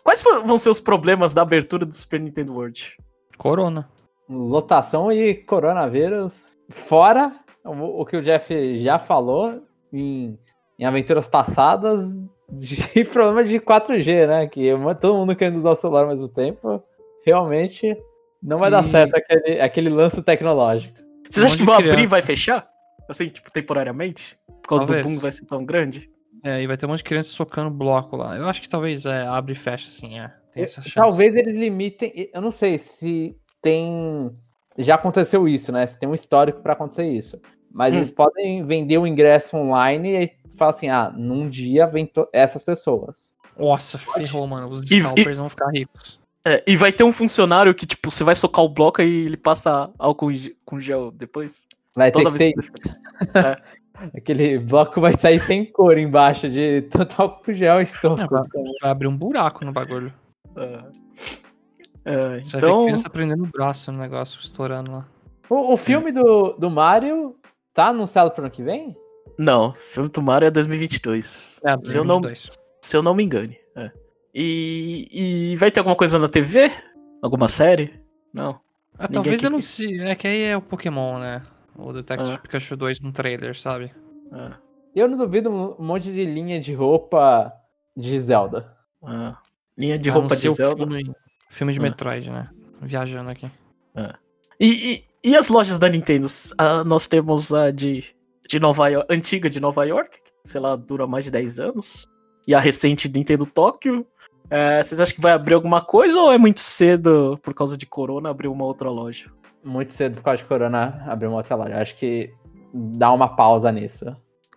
quais for- vão ser os problemas da abertura do Super Nintendo World? Corona. Lotação e coronavírus. Fora o, o que o Jeff já falou em, em aventuras passadas de problema de 4G, né? Que todo mundo querendo usar o celular ao mesmo tempo. Realmente não vai dar E- certo aquele, aquele lance tecnológico. Vocês acham que vão abrir e criança. vai fechar? Assim, tipo, temporariamente? Por causa Talvez. do boom vai ser tão grande? É, e vai ter um monte de criança socando bloco lá. Eu acho que talvez é, abre e fecha, assim, é. Tem essa chance. Talvez eles limitem. Eu não sei se tem. Já aconteceu isso, né? Se tem um histórico pra acontecer isso. Mas Hum. eles podem vender o ingresso online e falar assim: ah, num dia vem to- essas pessoas. Nossa, ferrou, mano. Os E- scalpers vão ficar ricos. É, e vai ter um funcionário que, tipo, você vai socar o bloco e ele passa álcool com gel depois? Vai Toda ter vez que ter. É. Aquele bloco vai sair sem cor embaixo de álcool gel e soco. É, vai- abrir um buraco no bagulho. É. É, Você vai ver então, criança prendendo o braço no negócio, estourando lá. O, o filme do, do Mario tá anunciado pro ano que vem? não, o filme do Mario é 2022. É, se, eu não, 2022. se eu não me engane. é. E, e vai ter alguma coisa na TV? Alguma série? Não. Ah, talvez eu não sei. É que aí é o Pokémon, né? O Detective Ah. Pikachu 2 no trailer, sabe? É, Eu não duvido um monte de linha de roupa de Zelda. é. Linha de roupa de Zelda. Filme, filme de Ah. Metroid, né? Viajando aqui. E, e, e as lojas da Nintendo? Ah, nós temos a de, de Nova York, antiga de Nova York, que, sei lá, dura mais de 10 anos. E a recente Nintendo Tóquio. É, vocês acham que vai abrir alguma coisa ou é muito cedo, por causa de Corona, abrir uma outra loja? Muito cedo por causa de Corona abrir uma outra loja. Acho que dá uma pausa nisso.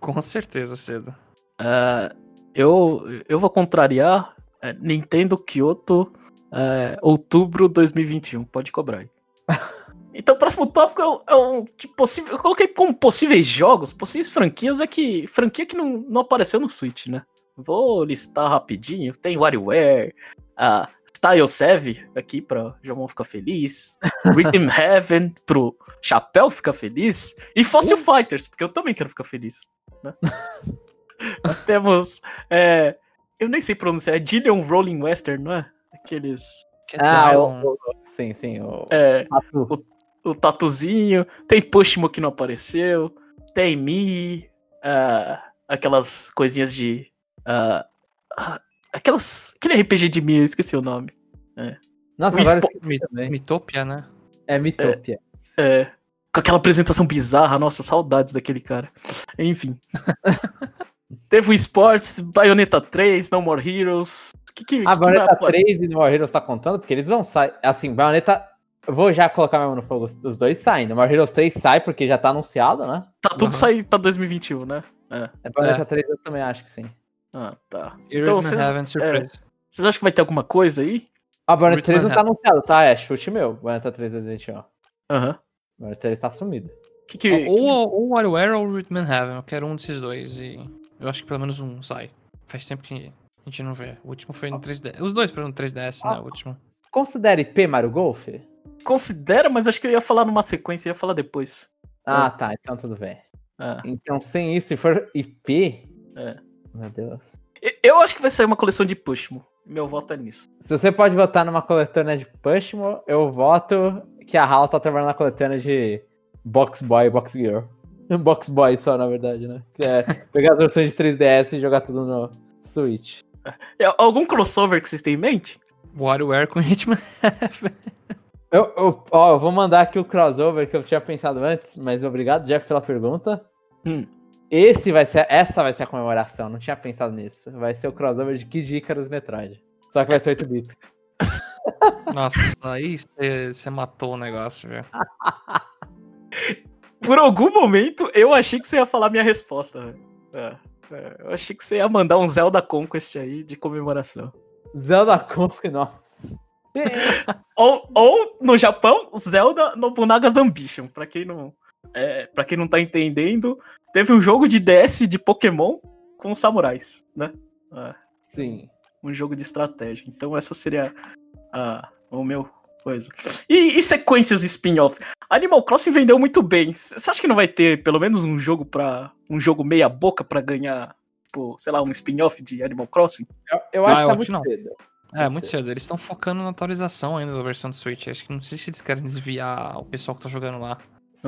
Com certeza cedo. É, eu, eu vou contrariar é, Nintendo Kyoto, é, outubro 2021. Pode cobrar aí. Então, o próximo tópico é, o- é um de possível. Eu coloquei como possíveis jogos, possíveis franquias, é que. Franquia que não, não apareceu no Switch, né? Vou listar rapidinho. Tem WarioWare, a Style 7 aqui pra Jomon ficar feliz. Rhythm Heaven pro Chapéu ficar feliz. E Fossil Fighters, porque eu também quero ficar feliz. Né? Temos. é, eu nem sei pronunciar, é Dillion Rolling Western, não é? Aqueles. Que Ah, o, o- sim, sim. O, É, Tatu. o tatuzinho, tem Pushmo que não apareceu, tem Mi, ah, aquelas coisinhas de. ah, aquelas. Aquele RPG de Mi, eu esqueci o nome. Nossa, o também. Mitopia, né? É Mitopia. É, com aquela apresentação bizarra, nossa, saudades daquele cara. Enfim. Teve o Sports, Bayonetta 3, No More Heroes. O que, que, que A que vai Bayonetta apare- 3 e No More Heroes tá contando? Porque eles vão sair. Assim, Bayonetta. Eu vou já colocar mesmo no fogo. Os dois saem. No More Heroes 3 sai porque já tá anunciado, né? Tá tudo Aham. sair pra 2021, né? É Bayonetta 3 eu também acho que sim. Ah, tá. E Então, vocês- Heaven Surprise. Vocês acham que vai ter alguma coisa aí? A Bayonetta Rhythm 3 não tá anunciado, tá? É chute meu. Bayonetta 3 Resident Evil. Aham. Bayonetta 3 tá sumido. Que que, Ou, que- ou WarioWare ou Rhythm and Heaven. Eu quero um desses dois. E eu acho que pelo menos um sai. Faz tempo que a gente não vê. O último foi no 3DS. Os dois foram no 3DS, né? Ah. O último. Considera IP Mario Golf? Considera, mas acho que eu ia falar numa sequência, eu ia falar depois. Ah, tá. Então tudo bem. Ah. Então, sem isso, se for IP. É. Meu Deus. Eu acho que vai sair uma coleção de Pushmo. Meu voto é nisso. Se você pode votar numa coletânea de Pushmo, eu voto que a House tá trabalhando na coletânea de Box Boy e Box Girl. Box Boy só, na verdade, né? Que é pegar as versões de 3DS e jogar tudo no Switch. É, Algum crossover que vocês têm em mente? WarioWare com Heaven. Eu, eu, ó, eu vou mandar aqui o crossover que eu tinha pensado antes, mas obrigado, Jeff, pela pergunta. Hum. Esse vai ser, essa vai ser a comemoração, não tinha pensado nisso. Vai ser o crossover de Kid Icarus Metroid. Só que vai ser 8 bits. Nossa, aí você matou o negócio, velho. Por algum momento, eu achei que você ia falar minha resposta. velho. É, é, eu achei que você ia mandar um Zelda Conquest aí de comemoração. Zelda Conf, nossa. Ou, ou no Japão, Zelda Nobunaga's Ambition. Pra quem não, é, pra quem não tá entendendo, teve um jogo de DS de Pokémon com samurais, né? É, Sim. um jogo de estratégia. Então essa seria a, o meu coisa. E, e sequências spin-off. Animal Crossing vendeu muito bem. Você acha que não vai ter pelo menos um jogo para um jogo meia boca pra ganhar, tipo, sei lá, um spin-off de Animal Crossing? Eu, eu Ah, acho eu que tá muito não. cedo. É, muito cedo. Eles estão focando na atualização ainda da versão do Switch. Acho que não sei se eles querem desviar o pessoal que tá jogando lá.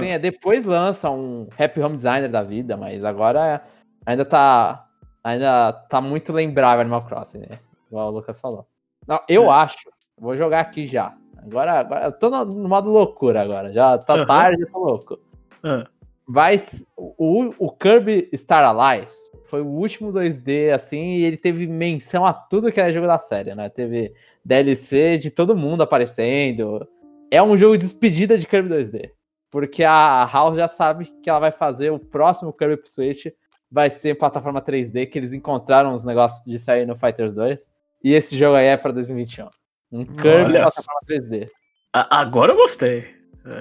Sim, é depois lança um Happy Home Designer da vida, mas agora ainda tá ainda tá muito lembrável Animal Crossing, né? Igual o Lucas falou. Não, eu É. acho. Vou jogar aqui já. Agora, agora eu tô no, no modo loucura agora. Já tá Aham. tarde, eu tô louco. Ah, Vai o, o Kirby Star Allies foi o último 2D assim, e ele teve menção a tudo que era jogo da série, né? Teve DLC de todo mundo aparecendo. É um jogo de despedida de Kirby 2D. Porque a House já sabe que ela vai fazer o próximo Kirby Switch. Vai ser plataforma 3D, que eles encontraram os negócios de sair no Fighters 2. E esse jogo aí é pra 2021. Um Kirby Olha plataforma 3D. a- agora eu gostei.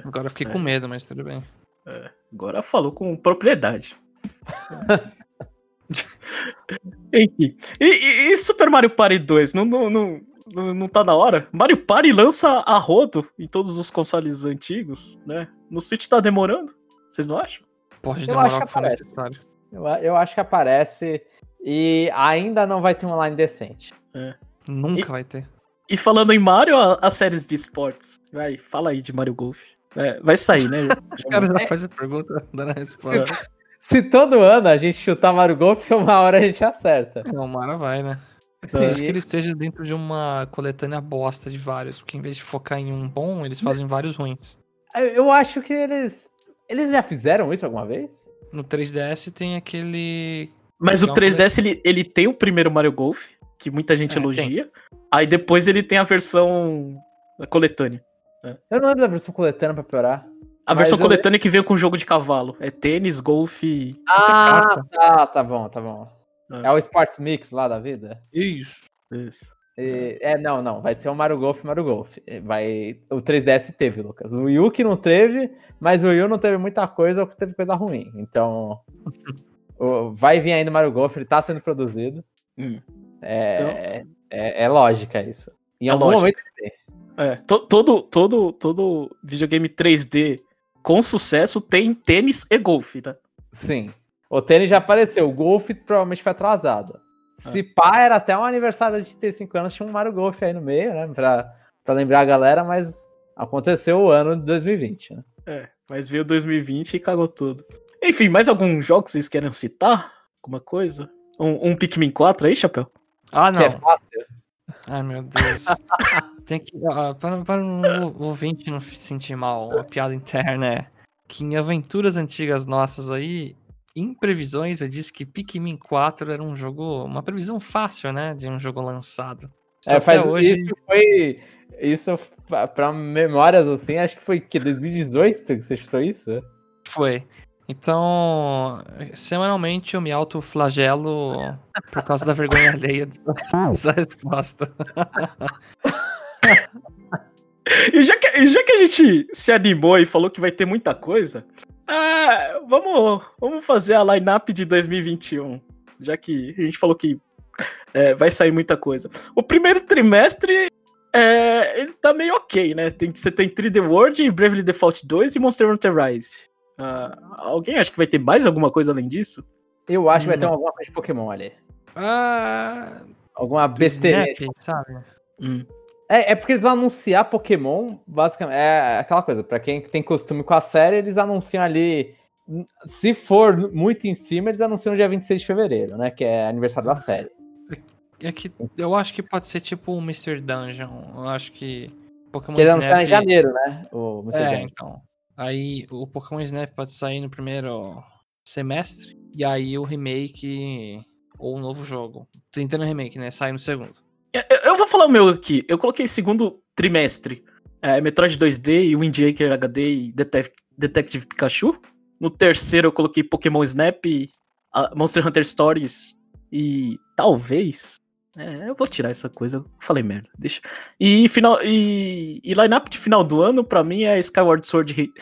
Agora eu fiquei É. com medo, mas tudo bem. É, agora falou com propriedade. Enfim. E, e- e Super Mario Party 2? Não, não, não, não, tá na hora? Mario Party lança a rodo em todos os consoles antigos, né? No Switch tá demorando? Vocês não acham? Pode demorar o que for aparece. necessário. Eu, eu acho que aparece. E ainda não vai ter um online decente. Nunca vai ter. E falando em Mario, a- as séries de esportes. Vai, fala aí de Mario Golf. É, vai sair, né? Os caras já fazem a pergunta, dando a resposta. Se todo ano a gente chutar Mario Golf, uma hora a gente acerta. Não, Mara vai, né? É. Eu acho que ele esteja dentro de uma coletânea bosta de vários, porque em vez de focar em um bom, eles fazem vários ruins. Eu, eu acho que eles. Eles já fizeram isso alguma vez? No 3DS tem aquele. Mas o Então, 3DS ele, ele tem o primeiro Mario Golf, que muita gente É, elogia. Aí depois ele tem a versão coletânea. Eu não lembro da versão coletânea pra piorar. A versão eu- coletânea que veio com jogo de cavalo. É tênis, golfe. Ah, tá, tá bom, tá bom. É. É o Sports Mix lá da vida? Isso. E- é, não, não. Vai ser o Mario Golf Mario Golf. É, Vai, o 3DS teve, Lucas. O Wii U que não teve, mas o Wii U não teve muita coisa, ou que teve coisa ruim. Então. o- vai vir ainda o Mario Golf, ele tá sendo produzido. Hum. É, é, é lógica isso. Em É algum lógica. momento. É, to- todo, todo, todo videogame 3D com sucesso tem tênis e golfe, né? Sim. O tênis já apareceu. O Golf provavelmente foi atrasado. Se pá, era até um aniversário de 35 anos, tinha um Mario Golf aí no meio, né? Pra, pra lembrar a galera, mas aconteceu o ano de 2020, né? É, mas veio 2020 e cagou tudo. Enfim, mais alguns jogos que vocês querem citar? Alguma coisa? Um, um Pikmin 4 aí, Chapéu? Ah, Que é não. fácil. Ai, meu Deus. Tem que. ah, para, para o ouvinte não se sentir mal, a piada interna é que em aventuras antigas nossas aí, em previsões, eu disse que Pikmin 4 era um jogo. Uma previsão fácil, né? De um jogo lançado. Só É, faz, até hoje. Isso foi. Isso, pra- pra memórias assim, acho que foi que 2018 que você chutou isso? Foi. Então, semanalmente eu me autoflagelo por causa da vergonha alheia dessa resposta. E já que, e já que a gente se animou e falou que vai ter muita coisa, ah, vamos, vamos fazer a line-up de 2021. Já que a gente falou que é, vai sair muita coisa. O primeiro trimestre, é, ele tá meio ok, né? Tem, você tem 3D World, Bravely Default 2 e Monster Hunter Rise. Ah, alguém acha que vai ter mais alguma coisa além disso? Eu acho que vai ter alguma coisa de Pokémon ali. Ah, Alguma besteira. Snap, sabe? Hum. É, é porque eles vão anunciar Pokémon, basicamente. É aquela coisa, pra quem tem costume com a série, eles anunciam ali. Se for muito em cima, eles anunciam dia 26 de fevereiro, né? Que é aniversário da série. É que eu acho que pode ser tipo o Mr. Dungeon. Eu acho que Pokémon Que eles anunciaram em Snap- janeiro, né? O Mr. É, Dungeon. então. Aí o Pokémon Snap pode sair no primeiro semestre. E aí o remake ou o novo jogo. Tentando remake, né? Sai no segundo. Eu, vou falar o meu aqui. Eu coloquei segundo trimestre. É, Metroid 2D e Wind Waker HD e Detec- Detective Pikachu. No terceiro eu coloquei Pokémon Snap, Monster Hunter Stories e talvez. É, eu vou tirar essa coisa. eu Falei merda, deixa. E final e, e line-up de final do ano pra mim é Skyward Sword,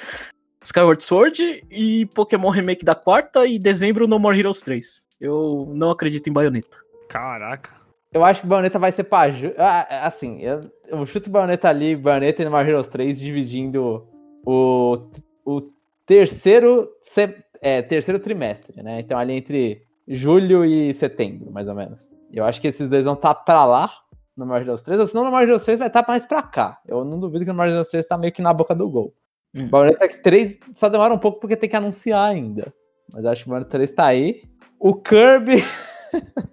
Skyward Sword e Pokémon Remake da quarta e dezembro No More Heroes 3. Eu não acredito em Bayonetta. Caraca. Eu acho que Bayonetta vai ser pra. ju- Ah, assim, eu, eu chuto Bayonetta ali, Bayonetta e No Heroes 3, dividindo o, o terceiro, se- é, terceiro trimestre, né? Então ali entre julho e setembro, mais ou menos. Eu acho que esses dois vão estar pra lá, no Heroes 3, ou senão no Heroes 3 vai estar mais pra cá. Eu não duvido que o More Heroes 3 tá meio que na boca do gol. Hum. Bayonetta 3 só demora um pouco porque tem que anunciar ainda. Mas acho que o Bayonetta 3 tá aí. O Kirby,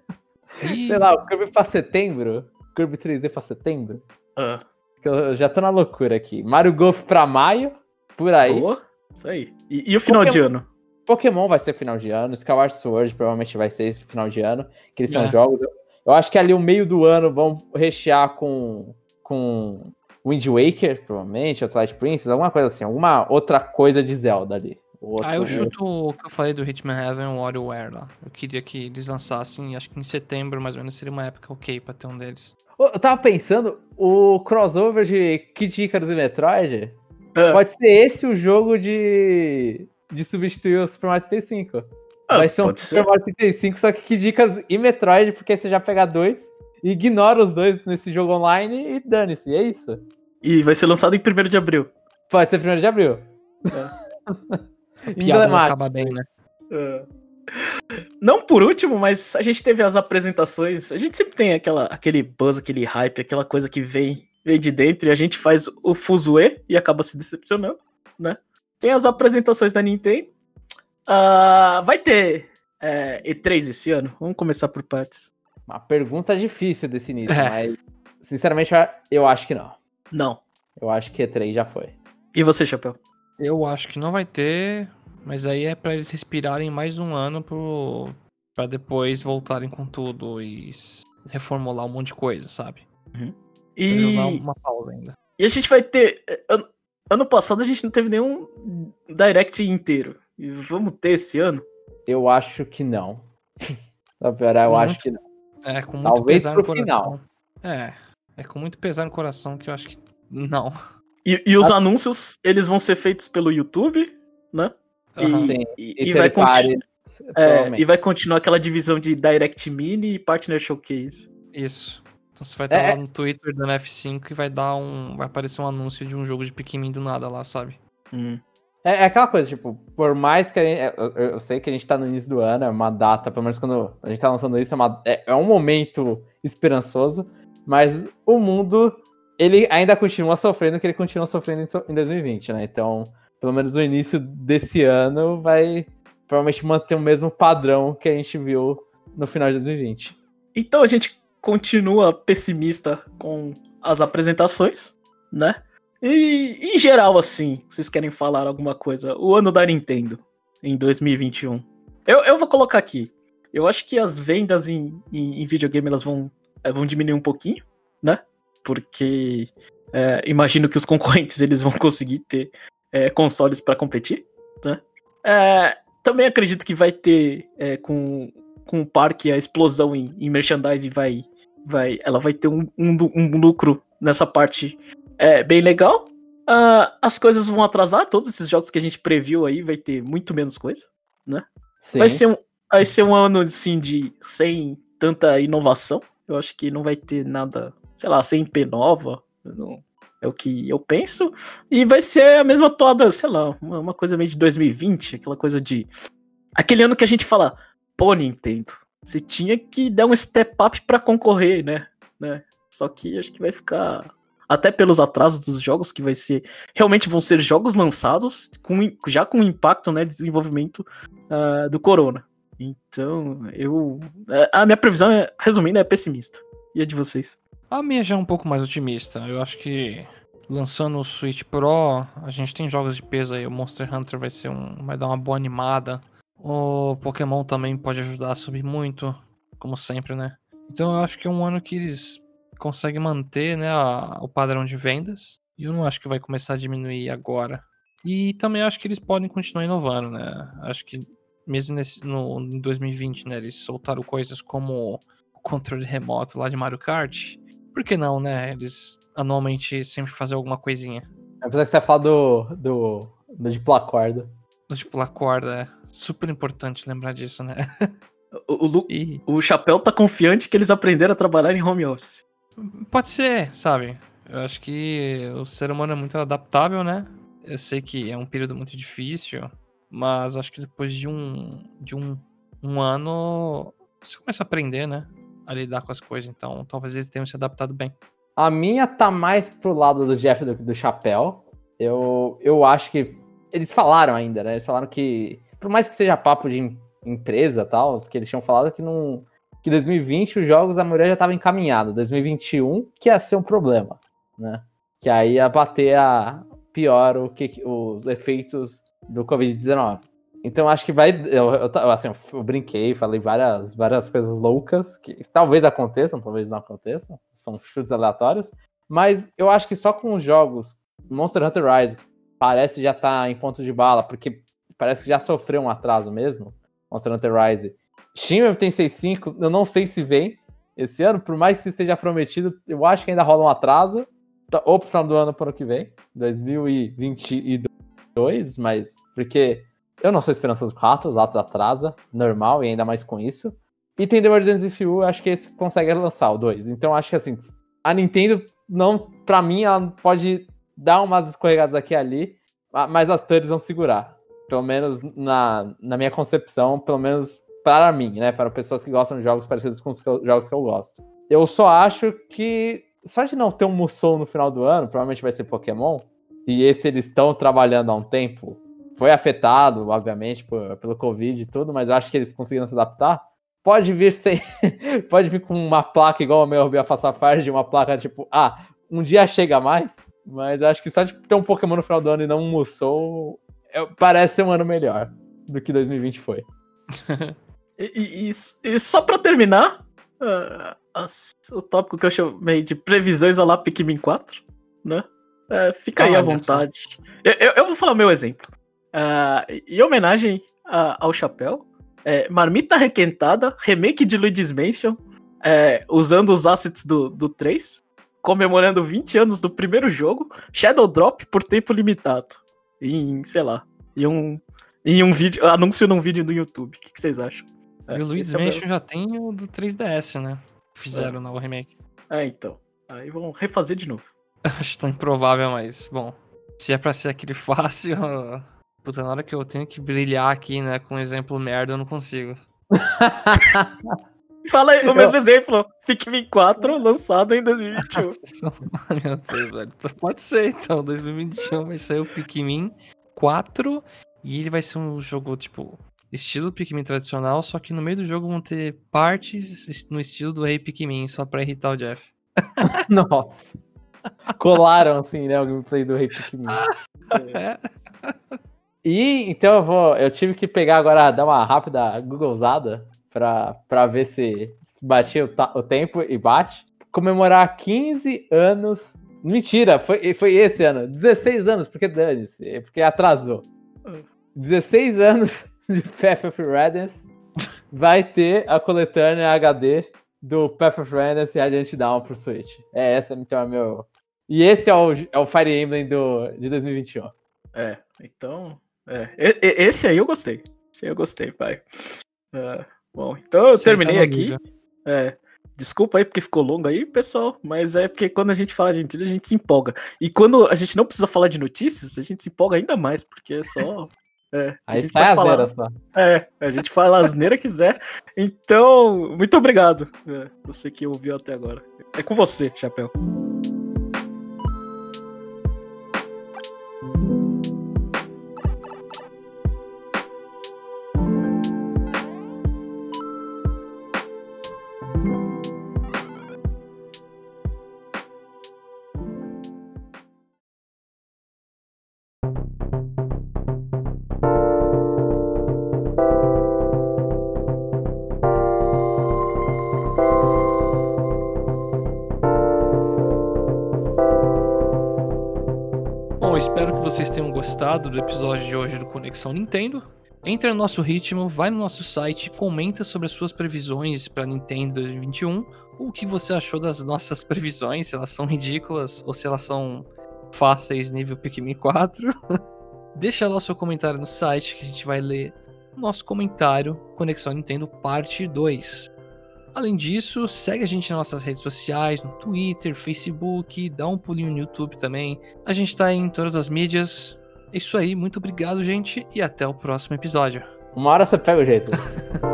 sei lá, o Kirby pra setembro. Kirby 3D pra setembro. Ah. Eu já tô na loucura aqui. Mario Golf pra maio, por aí. Boa. Isso aí. E, e o final Pokémon- de ano? Pokémon vai ser final de ano. Skyward Sword provavelmente vai ser esse final de ano. Que eles são É. jogos. Eu acho que ali o meio do ano vão rechear com. com Wind Waker, provavelmente, ou Twilight Princess, alguma coisa assim. Alguma outra coisa de Zelda ali. Outro- Ah, eu chuto o que eu falei do Hitman Heaven o WarioWare lá. Eu queria que eles lançassem, acho que em setembro, mais ou menos, seria uma época ok pra ter um deles. Eu tava pensando, o crossover de Kid Icarus e Metroid Ah, pode ser esse o jogo de, de substituir o Super Mario 35. ah, Vai ser um pode Super Mario 35, só que Kid Icarus e Metroid, porque aí você já pega dois, ignora os dois nesse jogo online e dane-se, é isso. E vai ser lançado em 1 de abril. Pode ser 1 de abril. A piada Emblemático. acabar bem, né? Ah. Não por último, mas a gente teve as apresentações. A gente sempre tem aquela, aquele buzz, aquele hype, aquela coisa que vem, vem de dentro e a gente faz o fuzuê e acaba se decepcionando, né? Tem as apresentações da Nintendo. Ah, vai ter é, E3 esse ano? Vamos começar por partes. Uma pergunta difícil desse início, É. mas sinceramente eu acho que não. Não. Eu acho que E3 já foi. E você, Chapéu? Eu acho que não vai ter, mas aí é pra eles respirarem mais um ano pro... pra depois voltarem com tudo e reformular um monte de coisa, sabe? E, Pra dar uma pausa ainda. e a gente vai ter. eh, Ano, ano passado a gente não teve nenhum direct inteiro. E vamos ter esse ano? Eu acho que não. Pra piorar, eu Muito acho que não. É, com muito Talvez pesar no pro coração. É, é com muito pesar no coração que eu acho que não. E, e os anúncios, eles vão ser feitos pelo YouTube, né? E, Aham. Sim, e- E, e vai, conti- pares, é, e vai continuar aquela divisão de Direct Mini e Partner Showcase. Isso. Então você vai estar É. lá no Twitter dando F5 e vai dar um. Vai aparecer um anúncio de um jogo de Pikmin do nada lá, sabe? É, é aquela coisa, tipo, por mais que a gente, eu, eu- eu sei que a gente tá no início do ano, é uma data, pelo menos quando a gente tá lançando isso, é, uma- é- é um momento esperançoso, mas o mundo, ele ainda continua sofrendo o que ele continua sofrendo em, so- em 2020, né? Então, pelo menos o início desse ano vai provavelmente manter o mesmo padrão que a gente viu no final de 2020. Então a gente continua pessimista com as apresentações, né? E em geral, assim, vocês querem falar alguma coisa? O ano da Nintendo em 2021. Eu, eu vou colocar aqui. Eu acho que as vendas em, em, em videogame elas vão, eh, vão diminuir um pouquinho, né? Porque é, imagino que os concorrentes eles vão conseguir ter é, consoles para competir, né? É, também acredito que vai ter é, com, com o parque a explosão em, em merchandising vai, vai. Ela vai ter um, um, um lucro nessa parte é, bem legal. Uh, as coisas vão atrasar, todos esses jogos que a gente previu aí vai ter muito menos coisa, né? Sim. Vai ser um, vai ser um ano assim de sem tanta inovação. Eu acho que não vai ter nada, sei lá, IP nova. Não, é o que eu penso. E vai ser a mesma toda, sei lá, uma, uma coisa meio de 2020, aquela coisa de. Aquele ano que a gente fala, pô, Nintendo, você tinha que dar um step up para concorrer, né? né? Só que acho que vai ficar até pelos atrasos dos jogos, que vai ser. Realmente vão ser jogos lançados com, já com impacto, né? Desenvolvimento uh, do Corona. Então, eu. A minha previsão, é, resumindo, é pessimista. E a de vocês? A minha já é um pouco mais otimista. Eu acho que lançando o Switch Pro, a gente tem jogos de peso aí. O Monster Hunter vai ser um. vai dar uma boa animada. O Pokémon também pode ajudar a subir muito, como sempre, né? Então eu acho que é um ano que eles consegue manter né, a, o padrão de vendas. E eu não acho que vai começar a diminuir agora. E também acho que eles podem continuar inovando, né? Acho que mesmo nesse, no, em 2020, né, eles soltaram coisas como o controle remoto lá de Mario Kart. Por que não, né? Eles anualmente sempre fazem alguma coisinha. Apesar que você fala do, do, do de pular corda. Do de pular corda, é super importante lembrar disso, né? O, o, e... o Chapéu tá confiante que eles aprenderam a trabalhar em home office. Pode ser, sabe? Eu acho que o ser humano é muito adaptável, né? Eu sei que é um período muito difícil, mas acho que depois de um, de um, um ano você começa a aprender, né? A lidar com as coisas. Então talvez eles tenham se adaptado bem. A minha tá mais pro lado do Jeff do, do chapéu. Eu, eu acho que. Eles falaram ainda, né? Eles falaram que. Por mais que seja papo de empresa tal, que eles tinham falado que não que 2020 os jogos a maioria já estava encaminhado, 2021 que ia ser um problema, né? Que aí ia bater a pior o que os efeitos do Covid-19. Então acho que vai, eu, eu, assim, eu brinquei, falei várias várias coisas loucas que talvez aconteçam, talvez não aconteçam, são chutes aleatórios, mas eu acho que só com os jogos Monster Hunter Rise parece já tá em ponto de bala, porque parece que já sofreu um atraso mesmo. Monster Hunter Rise Shin Megami 65, eu não sei se vem esse ano, por mais que esteja prometido, eu acho que ainda rola um atraso, tá, ou pro final do ano para o ano que vem, 2022, mas porque eu não sou esperança dos quatro, os atos atrasa, normal, e ainda mais com isso. E tem The World of acho que esse consegue lançar o 2. Então acho que assim, a Nintendo não, para mim, ela pode dar umas escorregadas aqui e ali, mas as thirds vão segurar. Pelo menos na, na minha concepção, pelo menos para mim, né? Para pessoas que gostam de jogos parecidos com os jogos que eu gosto. Eu só acho que só de não ter um Musou no final do ano, provavelmente vai ser Pokémon. E esse eles estão trabalhando há um tempo. Foi afetado, obviamente, por, pelo Covid e tudo, mas eu acho que eles conseguiram se adaptar. Pode vir sem. pode vir com uma placa igual o meu Biafa Safari, de uma placa tipo, ah, um dia chega mais. Mas eu acho que só de ter um Pokémon no final do ano e não um Musou, parece ser um ano melhor do que 2020 foi. E, e, e só pra terminar, uh, o tópico que eu chamei de previsões a lá Pikmin 4, né? Uh, fica ah, aí à vontade. Eu, eu, eu, vou falar o meu exemplo. Uh, em homenagem ao chapéu, é, Marmita Requentada, remake de Luigi's Mansion, é, usando os assets do, do 3, comemorando 20 anos do primeiro jogo, Shadow Drop por tempo limitado. Em, sei lá, em um, em um vídeo, anúncio num vídeo do YouTube. O que, que vocês acham? É, e o Luigi's Mansion é já tem o do 3DS, né? Fizeram é. no remake. É, então. Aí vão refazer de novo. Acho tão improvável, mas, bom. Se é pra ser aquele fácil. Puta, na hora que eu tenho que brilhar aqui, né, com um exemplo merda, eu não consigo. Fala aí, o mesmo eu... exemplo. Pikmin 4 lançado em 2021. Meu Deus, velho. Pode ser, então. 2021 vai sair o Pikmin 4 e ele vai ser um jogo, tipo, estilo Pikmin tradicional, só que no meio do jogo vão ter partes no estilo do Rei Pikmin, só pra irritar o Jeff. Nossa. Colaram, assim, né, o gameplay do Rei Pikmin. é. E então eu vou. Eu tive que pegar agora, dar uma rápida Googlezada pra ver se, se batia o, o tempo e bate. Comemorar 15 anos. Mentira, foi, foi esse ano. 16 anos, porque dane-se, porque atrasou. 16 anos de Path of Radiance, vai ter a coletânea HD do Path of Radiance e Radiant Down pro Switch. É essa então é meu. E esse é o, é o Fire Emblem do, de 2021. É, então. É. Esse aí eu gostei. Esse aí eu gostei, pai. É, bom, então eu Você tá terminei no aqui. É. Desculpa aí porque ficou longo aí, pessoal, mas é porque quando a gente fala de Nintendo, a gente se empolga. E quando a gente não precisa falar de notícias, a gente se empolga ainda mais, porque é só. É, a Aí gente sai a falar- só. É, a gente fala a asneira quiser. Então, muito obrigado. É, você que ouviu até agora. É com você, Chapéu. Vocês tenham gostado do episódio de hoje do Conexão Nintendo. Entre no nosso ritmo, vai no nosso site, comenta sobre as suas previsões para Nintendo 2021, ou o que você achou das nossas previsões, se elas são ridículas ou se elas são fáceis nível Pikmin 4. Deixa lá o seu comentário no site que a gente vai ler nosso comentário Conexão Nintendo Parte 2. Além disso, segue a gente nas nossas redes sociais, no Twitter, Facebook, dá um pulinho no YouTube também. A gente tá em todas as mídias. É isso aí, muito obrigado, gente, e até o próximo episódio. Uma hora você pega o jeito.